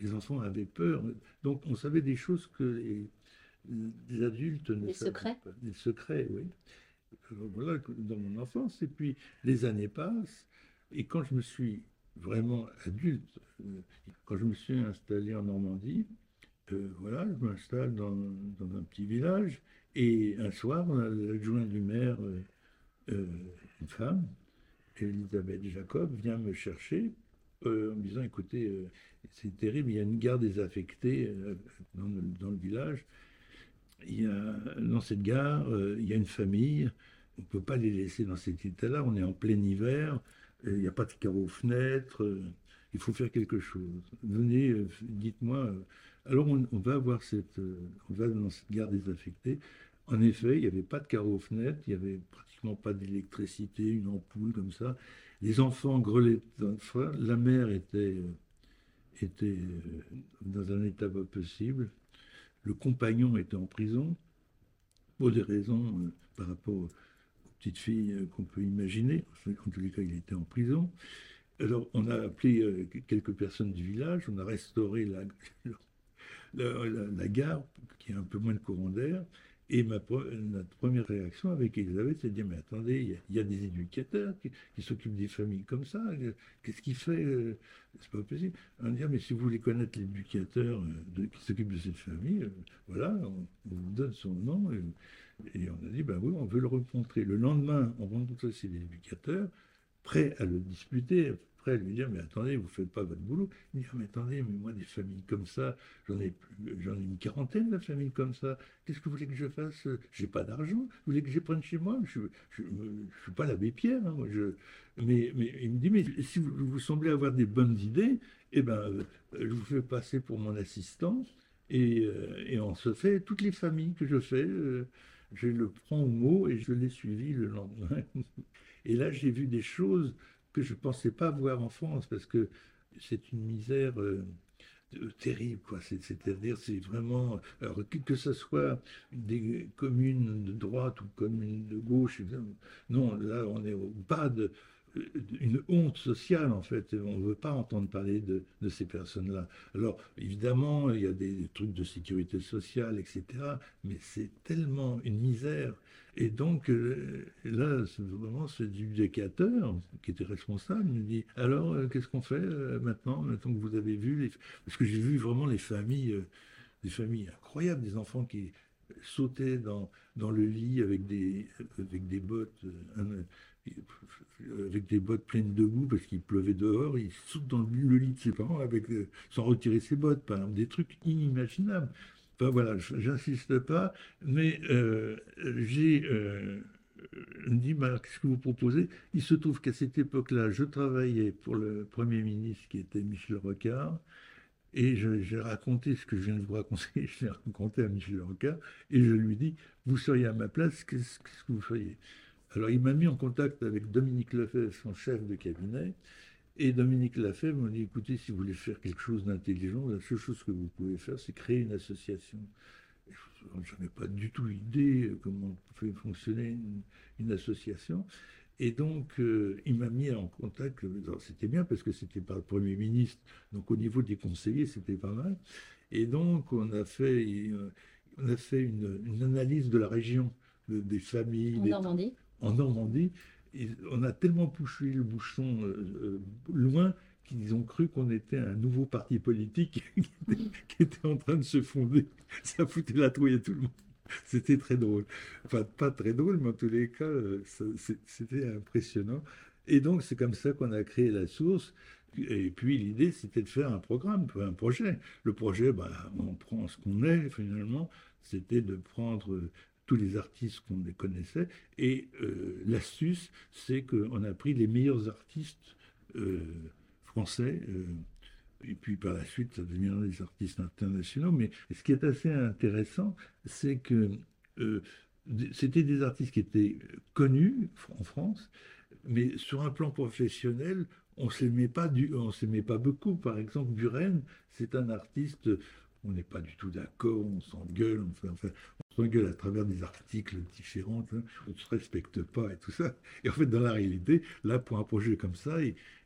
Les enfants avaient peur. Donc on savait des choses que les, les adultes ne savaient secrets. pas. Des secrets, oui. Alors, voilà, dans mon enfance. Et puis les années passent. Et quand je me suis vraiment adulte, euh, quand je me suis installé en Normandie, voilà, je m'installe dans, dans un petit village. Et un soir, l'adjoint du maire, euh, euh, une femme, Elisabeth Jacob, vient me chercher euh, en me disant, écoutez, c'est terrible, il y a une gare désaffectée dans, le, dans le village. Il y a, dans cette gare, il y a une famille. On ne peut pas les laisser dans cet état-là. On est en plein hiver. il n'y a pas de carreaux aux fenêtres. il faut faire quelque chose. Venez, dites-moi. Alors on, va voir cette, euh, dans cette gare désaffectée. En effet, il n'y avait pas de carreaux aux fenêtres. Il n'y avait pratiquement pas d'électricité, une ampoule comme ça. Les enfants grelaient. La mère était, euh, euh, dans un état pas possible. Le compagnon était en prison pour des raisons par rapport aux petites filles qu'on peut imaginer. En tous les cas, il était en prison. Alors, on a appelé quelques personnes du village, on a restauré la, la, gare, qui a un peu moins de courant d'air. Et ma, notre première réaction avec Elisabeth, c'est de dire, mais attendez, il y a, des éducateurs qui, s'occupent des familles comme ça. Qu'est-ce qu'il fait euh, C'est pas possible. On dit, ah, mais si vous voulez connaître l'éducateur euh, qui s'occupe de cette famille, euh, voilà, on, on vous donne son nom. Et, et on a dit, ben oui, on veut le rencontrer. Le lendemain, on rencontre aussi l'éducateur, prêt à le disputer, à lui dire, mais attendez, vous faites pas votre boulot. Il dit, Ah, mais attendez, mais moi, des familles comme ça, j'en ai, j'en ai une quarantaine de familles comme ça. Qu'est-ce que vous voulez que je fasse? J'ai pas d'argent. Vous voulez que je prenne chez moi? Je ne suis pas l'abbé Pierre. hein, moi, je, mais, mais il me dit, mais si vous, vous semblez avoir des bonnes idées, eh ben, euh, je vous fais passer pour mon assistant. Et, euh, et on se fait, toutes les familles que je fais, euh, je le prends au mot et je l'ai suivi le lendemain. Et là, j'ai vu des choses que je ne pensais pas voir en France, parce que c'est une misère euh, terrible, quoi. C'est- C'est-à-dire, c'est vraiment, alors que, que ce soit des communes de droite ou communes de gauche, non, là, on est au bas de une honte sociale, en fait. On ne veut pas entendre parler de, ces personnes-là. Alors, évidemment, il y a des trucs de sécurité sociale, etc., mais c'est tellement une misère. Et donc, euh, là, vraiment ce éducateur qui était responsable me dit, alors, euh, qu'est-ce qu'on fait euh, maintenant, maintenant que vous avez vu les... Parce que j'ai vu vraiment les familles, des familles incroyables, des enfants qui sautaient dans, dans le lit avec des, avec des bottes, avec des bottes pleines de boue parce qu'il pleuvait dehors, ils sautent dans le, lit de ses parents avec, euh, sans retirer ses bottes, par exemple, des trucs inimaginables. Enfin voilà, j'insiste pas, mais euh, j'ai euh, dit, qu'est-ce que vous proposez? Il se trouve qu'à cette époque-là, je travaillais pour le Premier ministre qui était Michel Rocard, et j'ai raconté ce que je viens de vous raconter, je l'ai raconté à Michel Rocard, et je lui dis, vous seriez à ma place, qu'est-ce que vous feriez? Alors il m'a mis en contact avec Dominique Lefebvre, son chef de cabinet, et Dominique Lefebvre m'a dit, écoutez, si vous voulez faire quelque chose d'intelligent, la seule chose que vous pouvez faire, c'est créer une association. Je n'avais pas du tout idée comment pouvait fonctionner une, association. Et donc, euh, il m'a mis en contact. C'était bien parce que c'était par le Premier ministre. Donc, au niveau des conseillers, c'était pas mal. Et donc, on a fait, on a fait une, analyse de la région, des familles. En Normandie En Normandie. on a tellement poussé le bouchon euh, euh, loin qu'ils ont cru qu'on était un nouveau parti politique qui était, en train de se fonder. Ça foutait la trouille à tout le monde. C'était très drôle. Enfin, pas très drôle, mais en tous les cas, euh, c'était impressionnant. Et donc, c'est comme ça qu'on a créé la source. Et puis, l'idée, c'était de faire un programme, un projet. Le projet, bah, on prend ce qu'on est, finalement. C'était de prendre tous les artistes qu'on connaissait. Et euh, l'astuce, c'est qu'on a pris les meilleurs artistes. Euh, français. Euh, et puis par la suite, ça deviendra des artistes internationaux. Mais ce qui est assez intéressant, c'est que c'était des artistes qui étaient connus en France, mais sur un plan professionnel, on s'aimait pas du, on s'aimait pas beaucoup. Par exemple, Buren, c'est un artiste, on n'est pas du tout d'accord, on s'engueule, on s'engueule à travers des articles différents, on ne se respecte pas et tout ça. Et en fait, dans la réalité, là, pour un projet comme ça,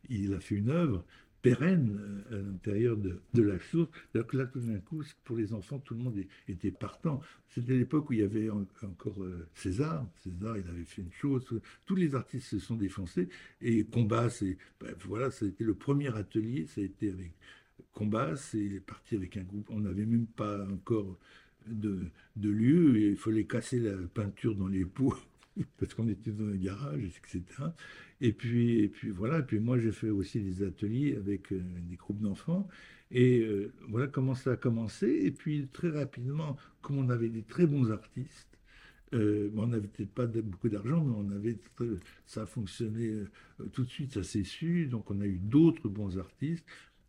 il, a fait une œuvre pérenne euh, à l'intérieur de, la chose. Alors que là, tout d'un coup, pour les enfants, tout le monde était partant. C'était l'époque où il y avait encore euh, César. César, il avait fait une chose. Tous les artistes se sont défoncés. Et Combat, c'est, ben, voilà, été le premier atelier. Ça a été avec Combat. C'est, parti avec un groupe. On n'avait même pas encore de, de lieu. Et il fallait casser la peinture dans les pots parce qu'on était dans un garage, etc. Et puis, et puis voilà, et puis moi j'ai fait aussi des ateliers avec euh, des groupes d'enfants. Et euh, voilà comment ça a commencé. Et puis très rapidement, comme on avait des très bons artistes, euh, on n'avait peut-être pas beaucoup d'argent, mais on avait ça a fonctionné tout de suite, ça s'est su. Donc on a eu d'autres bons artistes.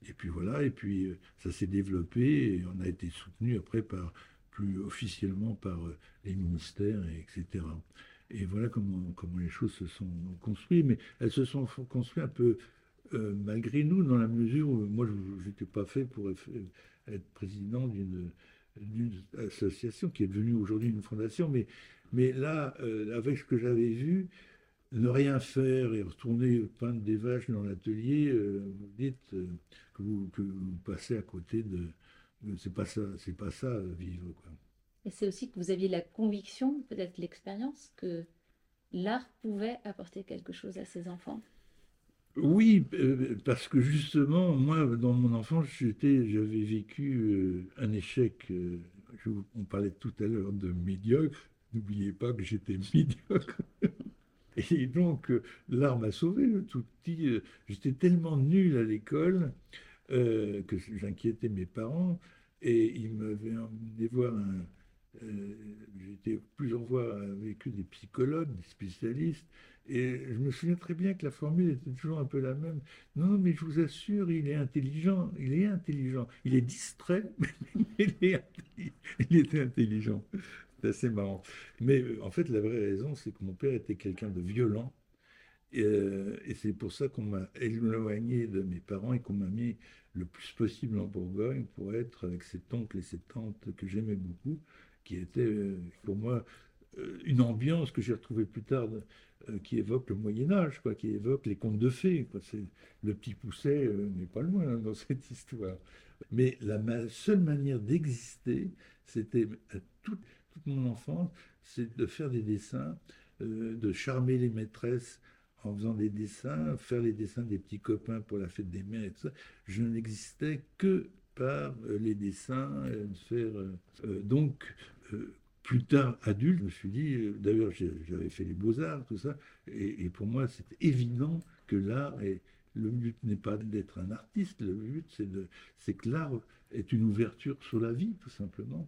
Et puis voilà, et puis ça s'est développé et on a été soutenu après par plus officiellement par les ministères, etc. Et voilà comment, comment les choses se sont construites. Mais elles se sont construites un peu euh, malgré nous, dans la mesure où moi, je n'étais pas fait pour être président d'une association qui est devenue aujourd'hui une fondation. Mais, mais là, euh, avec ce que j'avais vu, ne rien faire et retourner peindre des vaches dans l'atelier, euh, vous dites que vous, que, vous, passez à côté de... C'est pas ça, c'est pas ça vivre. Quoi. Et c'est aussi que vous aviez la conviction, peut-être l'expérience, que l'art pouvait apporter quelque chose à ses enfants. Oui, euh, parce que justement, moi, dans mon enfance, j'avais vécu euh, un échec. Euh, on parlait tout à l'heure de médiocre. N'oubliez pas que j'étais médiocre. Et donc, l'art m'a sauvé. Tout petit, j'étais tellement nul à l'école que j'inquiétais mes parents. Et ils m'avaient emmené voir un, euh, été plusieurs fois avec des psychologues, des spécialistes, et je me souviens très bien que la formule était toujours un peu la même. Non, mais je vous assure, il est intelligent, il est intelligent, il est distrait, mais il, était intelligent. C'est assez marrant. Mais euh, en fait, la vraie raison, c'est que mon père était quelqu'un de violent, et, euh, et c'est pour ça qu'on m'a éloigné de mes parents et qu'on m'a mis le plus possible en Bourgogne pour être avec ses oncles et ses tantes que j'aimais beaucoup qui était euh, pour moi une ambiance que j'ai retrouvée plus tard, qui évoque le Moyen Âge, quoi, qui évoque les contes de fées. Le petit Pousset n'est pas loin hein, dans cette histoire. Mais la seule manière d'exister, c'était toute, mon enfance, c'est de faire des dessins, de charmer les maîtresses en faisant des dessins, faire les dessins des petits copains pour la fête des mères. Je n'existais que par les dessins, faire donc euh, plus tard, adulte, je me suis dit, euh, d'ailleurs j'avais fait les beaux-arts, tout ça, et, pour moi c'était évident que l'art est... Le but n'est pas d'être un artiste, le but c'est que l'art est une ouverture sur la vie, tout simplement.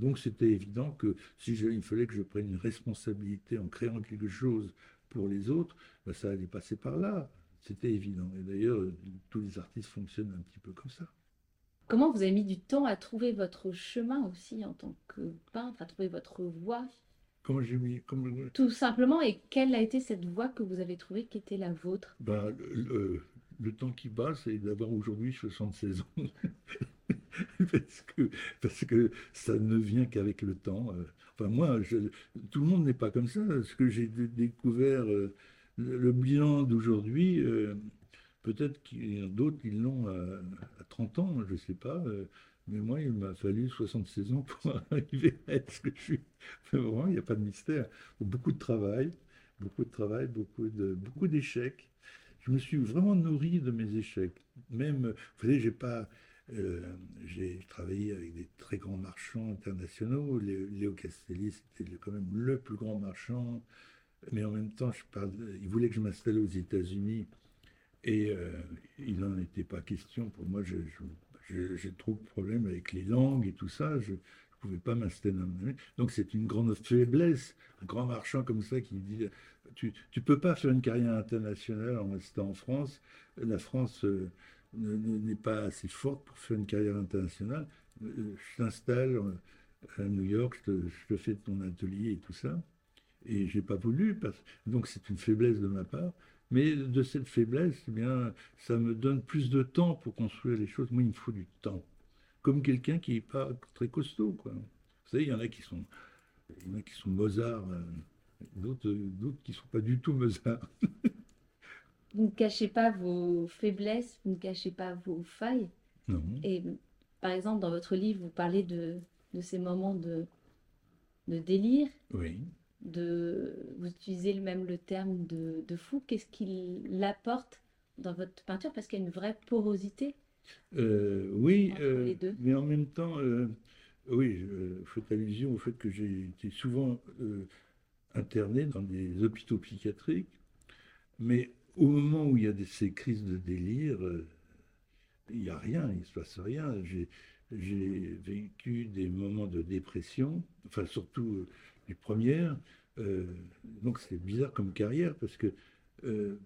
Donc c'était évident que si il fallait que je prenne une responsabilité en créant quelque chose pour les autres, ben, ça allait passer par là. C'était évident. Et d'ailleurs, tous les artistes fonctionnent un petit peu comme ça. Comment vous avez mis du temps à trouver votre chemin aussi en tant que peintre, à trouver votre voix Comment j'ai mis Tout simplement, et quelle a été cette voix que vous avez trouvée qui était la vôtre? Ben, le, temps qui passe, c'est d'avoir aujourd'hui 76 ans. parce, que, ça ne vient qu'avec le temps. Euh. Enfin, moi, tout le monde n'est pas comme ça. Ce que j'ai découvert, euh, le, bilan d'aujourd'hui, euh, peut-être qu'il y en a d'autres qui l'ont à, 30 ans, je ne sais pas. mais moi, il m'a fallu 76 ans pour arriver à être ce que je suis. Vraiment, il n'y a pas de mystère. Beaucoup de travail, beaucoup de travail, beaucoup de beaucoup d'échecs. Je me suis vraiment nourri de mes échecs. Même, vous savez, j'ai pas, euh, j'ai travaillé avec des très grands marchands internationaux. Léo Castelli, c'était quand même le plus grand marchand. Mais en même temps, je parle, il voulait que je m'installe aux États-Unis. Et euh, il n'en était pas question. Pour moi, j'ai trop de problèmes avec les langues et tout ça. Ne pouvais pas m'installer dans Donc c'est une grande faiblesse. Un grand marchand comme ça qui dit tu ne peux pas faire une carrière internationale en restant en France. La France euh, n'est pas assez forte pour faire une carrière internationale. Euh, je t'installe euh, à New York, je te, fais ton atelier et tout ça. Et j'ai pas voulu, parce, donc c'est une faiblesse de ma part. Mais de cette faiblesse, eh bien, ça me donne plus de temps pour construire les choses. Moi, il me faut du temps. Comme quelqu'un qui n'est pas très costaud. Quoi. Vous savez, il y en a qui sont, il y en a qui sont Mozart d'autres qui ne sont pas du tout Mozart. vous ne cachez pas vos faiblesses, vous ne cachez pas vos failles. Non. Et par exemple, dans votre livre, vous parlez de, de ces moments de, de délire. Oui. De, vous utilisez même le terme de, de fou. Qu'est-ce qu'il apporte dans votre peinture? Parce qu'il y a une vraie porosité. Euh, oui, euh, mais en même temps, euh, oui, vous faites allusion au fait que j'ai été souvent interné dans des hôpitaux psychiatriques, mais au moment où il y a ces crises de délire, il n'y a rien, il ne se passe rien. J'ai vécu des moments de dépression, enfin surtout les premières. Euh, donc c'est bizarre comme carrière parce que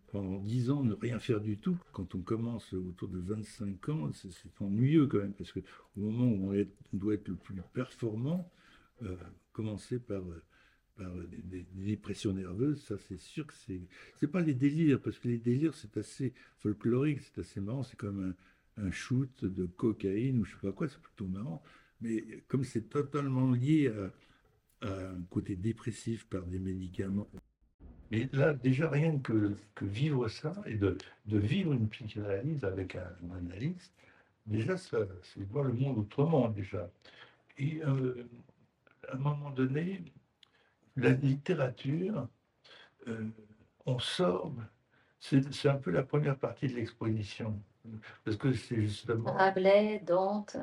pendant 10 ans, ne rien faire du tout, quand on commence autour de 25 ans, c'est ennuyeux quand même parce qu'au moment où on, doit être le plus performant, commencer par par des, dépressions nerveuses, ça c'est sûr que c'est c'est pas les délires parce que les délires c'est assez folklorique, c'est assez marrant, c'est comme un, shoot de cocaïne ou je sais pas quoi, c'est plutôt marrant. Mais comme c'est totalement lié à, un côté dépressif par des médicaments. Mais là, déjà, rien que, que vivre ça et de, de, vivre une psychanalyse avec un, analyste, déjà, c'est voir le monde autrement, déjà. Et euh, à un moment donné, la littérature, euh, on sort, c'est un peu la première partie de l'exposition. Parce que c'est justement. Rabelais, Dante.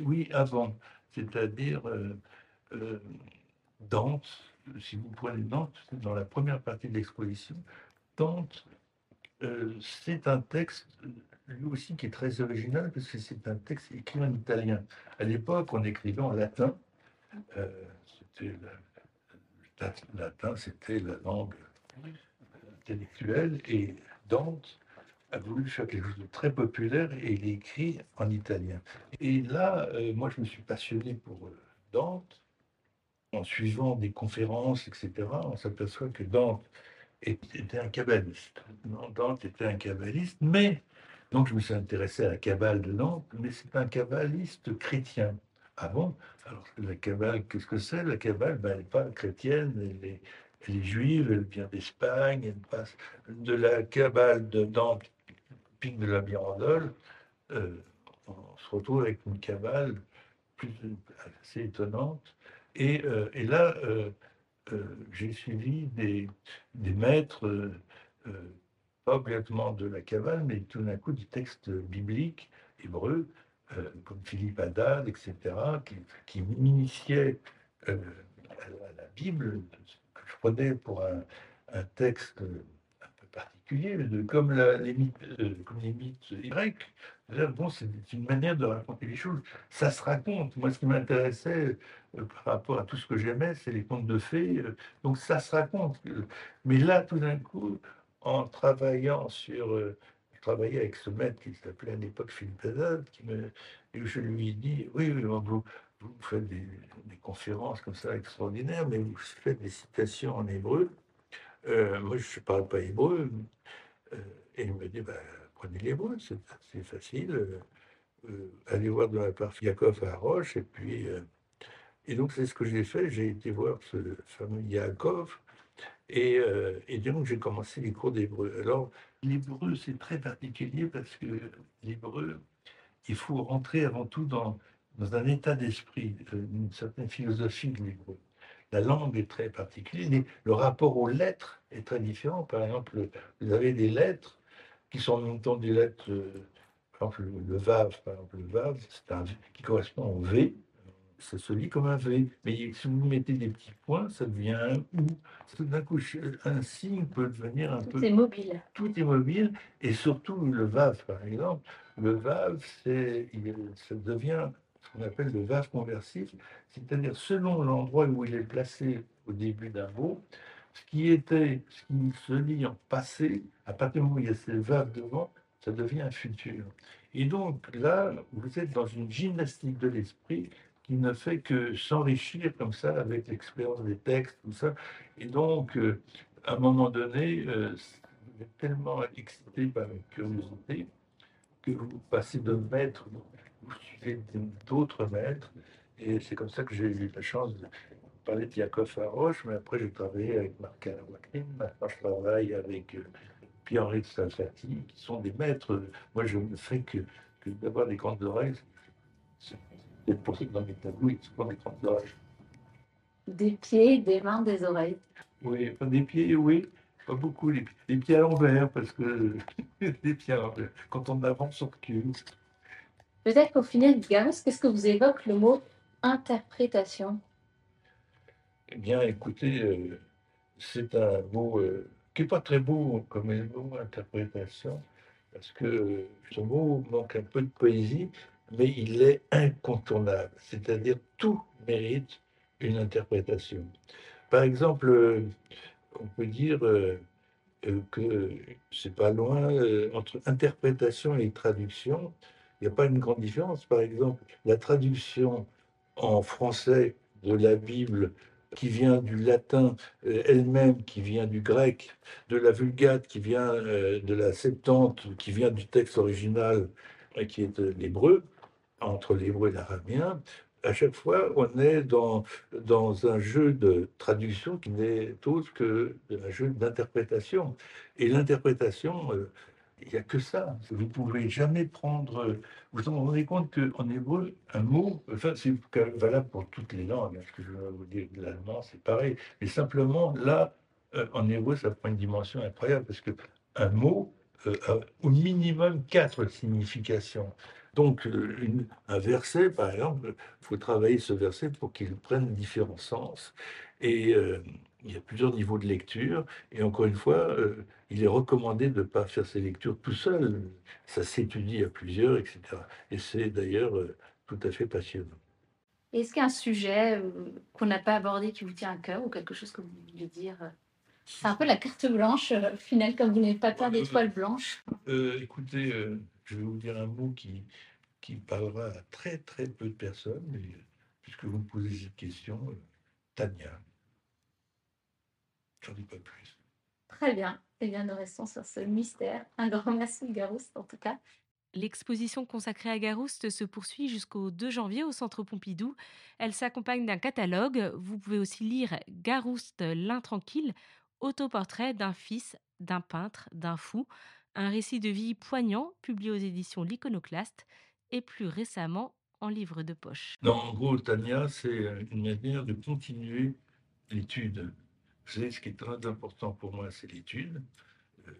oui, avant. C'est-à-dire euh, Dante, si vous prenez Dante, dans la première partie de l'exposition, Dante, c'est un texte, lui aussi, qui est très original, parce que c'est un texte écrit en italien. À l'époque, on écrivait en latin. C'était latin, c'était la langue intellectuelle, et Dante a voulu faire quelque chose de très populaire et il écrit en italien. Et là, euh, moi, je me suis passionné pour euh, Dante. En suivant des conférences, etc., on s'aperçoit que Dante était un kabbaliste. Dante était un kabbaliste, mais donc je me suis intéressé à la kabbale de Dante, mais c'est un kabbaliste chrétien. Ah bon? Alors, la Kabbale, qu'est-ce que c'est? La Kabbale, ben, elle n'est pas chrétienne, elle est, elle est, juive, elle vient d'Espagne, elle passe de la Kabbale de Dante, Pic de la Mirandole. Euh, on se retrouve avec une Kabbale plus, assez étonnante. Et, euh, et là, euh, j'ai suivi des, des maîtres, pas obligatoirement de la Kabbale, mais tout d'un coup du texte biblique hébreu, euh, comme Philippe Haddad, etc., qui, m'initiaient euh, à, la Bible, que je prenais pour un, texte particulier, de, comme, les mythes, euh, comme les mythes grecs. Bon, c'est une manière de raconter les choses. Ça se raconte. Moi, ce qui m'intéressait par rapport à tout ce que j'aimais, c'est les contes de fées. donc, ça se raconte. Mais là, tout d'un coup, en travaillant sur travaillais avec ce maître qui s'appelait à l'époque Philippe Haddad, et je lui ai dit, oui, vous, vous faites des, conférences comme ça extraordinaires, mais vous faites des citations en hébreu. Euh, moi, je ne parle pas hébreu. Euh, et il me dit, bah, prenez l'hébreu, c'est facile. euh, aller voir de ma part Yakov à Roche. Et puis, et donc c'est ce que j'ai fait. J'ai été voir ce fameux Yakov. Et, et donc j'ai commencé les cours d'hébreu. Alors l'hébreu c'est très particulier parce que l'hébreu, il faut rentrer avant tout dans, dans un état d'esprit, une certaine philosophie de l'hébreu. La langue est très particulière, le rapport aux lettres est très différent. Par exemple, vous avez des lettres qui sont en même temps des lettres par exemple, le, VAV, par exemple, le VAV, c'est un qui correspond au V, ça se lit comme un V. Mais si vous mettez des petits points, ça devient un OU. Tout d'un coup, un signe peut devenir un Tout peu. est mobile. Tout est mobile. Et surtout, le VAV, par exemple. Le VAV, c'est, ça devient qu'on appelle le VAV conversif, c'est-à-dire selon l'endroit où il est placé au début d'un mot, ce qui était, ce qui se lit en passé, à partir du moment où il y a ces VAV devant, ça devient un futur. Et donc là, vous êtes dans une gymnastique de l'esprit qui ne fait que s'enrichir comme ça avec l'expérience des textes, tout ça. Et donc, euh, à un moment donné, euh, vous êtes tellement excité par la curiosité que vous passez de maître, vous suivez d'autres maîtres. Et c'est comme ça que j'ai eu la chance de parler de Yakov Haroche, mais après j'ai travaillé avec Marc Wakrim, maintenant je travaille avec euh, Pierre-Henri de Salfati, qui sont des maîtres. Moi, je ne fais que, que d'avoir des grandes oreilles. C'est pour ça que dans mes tableaux, il y a souvent des grandes oreilles. Des pieds, des mains, des oreilles. Oui, enfin, des pieds, oui. Pas beaucoup, les, pieds- les pieds à l'envers, parce que les pieds à l'envers. Quand on avance, on recule. Peut-être qu'au final, Garous, qu'est-ce que vous évoque le mot interprétation? Eh bien, écoutez, euh, c'est un mot euh, qui n'est pas très beau comme mot interprétation, parce que euh, ce mot manque un peu de poésie, mais il est incontournable. C'est-à-dire, tout mérite une interprétation. Par exemple, on peut dire que c'est pas loin entre interprétation et traduction. Il n'y a pas une grande différence. Par exemple, la traduction en français de la Bible qui vient du latin euh, elle-même, qui vient du grec, de la Vulgate, qui vient euh, de la Septante, qui vient du texte original, qui est euh, l'hébreu, entre l'hébreu et l'arabien, à chaque fois, on est dans, dans un jeu de traduction qui n'est autre que un jeu d'interprétation. Et l'interprétation, il n'y a que ça. Vous ne pouvez jamais prendre. Vous vous rendez compte qu'en hébreu, un mot, enfin, c'est valable pour toutes les langues. hein, Ce que je vais vous dire de l'allemand, c'est pareil. Mais simplement, là, euh, en hébreu, ça prend une dimension incroyable parce que un mot euh, a au minimum quatre significations. Donc, euh, un verset, par exemple, il faut travailler ce verset pour qu'il prenne différents sens. Et il y a plusieurs niveaux de lecture. Et encore une fois, euh, il est recommandé de ne pas faire ces lectures tout seul. Ça s'étudie à plusieurs, etc. Et c'est d'ailleurs euh, tout à fait passionnant. Est-ce qu'il y a un sujet euh, qu'on n'a pas abordé qui vous tient à cœur ou quelque chose que vous voulez dire C'est un peu la carte blanche, euh, au final, comme vous n'avez pas peur d'étoiles blanches? Euh, écoutez, euh, je vais vous dire un mot qui, qui parlera à très très peu de personnes, mais puisque vous me posez cette question, euh, Tania. J'en dis pas plus. Très bien. Eh bien, nous restons sur ce mystère. Un grand merci, Garous, en tout cas. L'exposition consacrée à Garouste se poursuit jusqu'au 2 janvier au Centre Pompidou. Elle s'accompagne d'un catalogue. Vous pouvez aussi lire Garouste l'intranquille, autoportrait d'un fils, d'un peintre, d'un fou, un récit de vie poignant publié aux éditions L'Iconoclaste et plus récemment en livre de poche. Non, en gros, Tania, c'est une manière de continuer l'étude. Vous savez, ce qui est très important pour moi, c'est l'étude. Euh,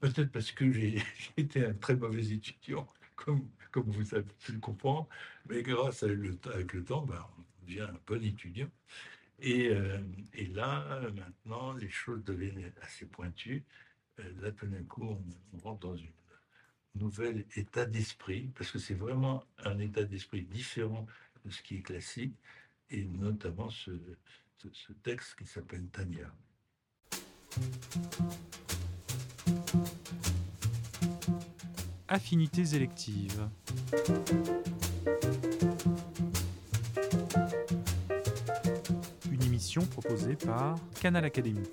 Peut-être parce que j'ai été un très mauvais étudiant, comme, comme vous avez pu le comprendre, mais grâce à le, avec le temps, ben, on devient un bon étudiant. Et, euh, et là, maintenant, les choses deviennent assez pointues. Euh, là, tout d'un coup, on, on rentre dans une nouvel état d'esprit, parce que c'est vraiment un état d'esprit différent de ce qui est classique, et notamment ce, ce- ce texte qui s'appelle Tania. Affinités électives. Une émission proposée par Canal Académie.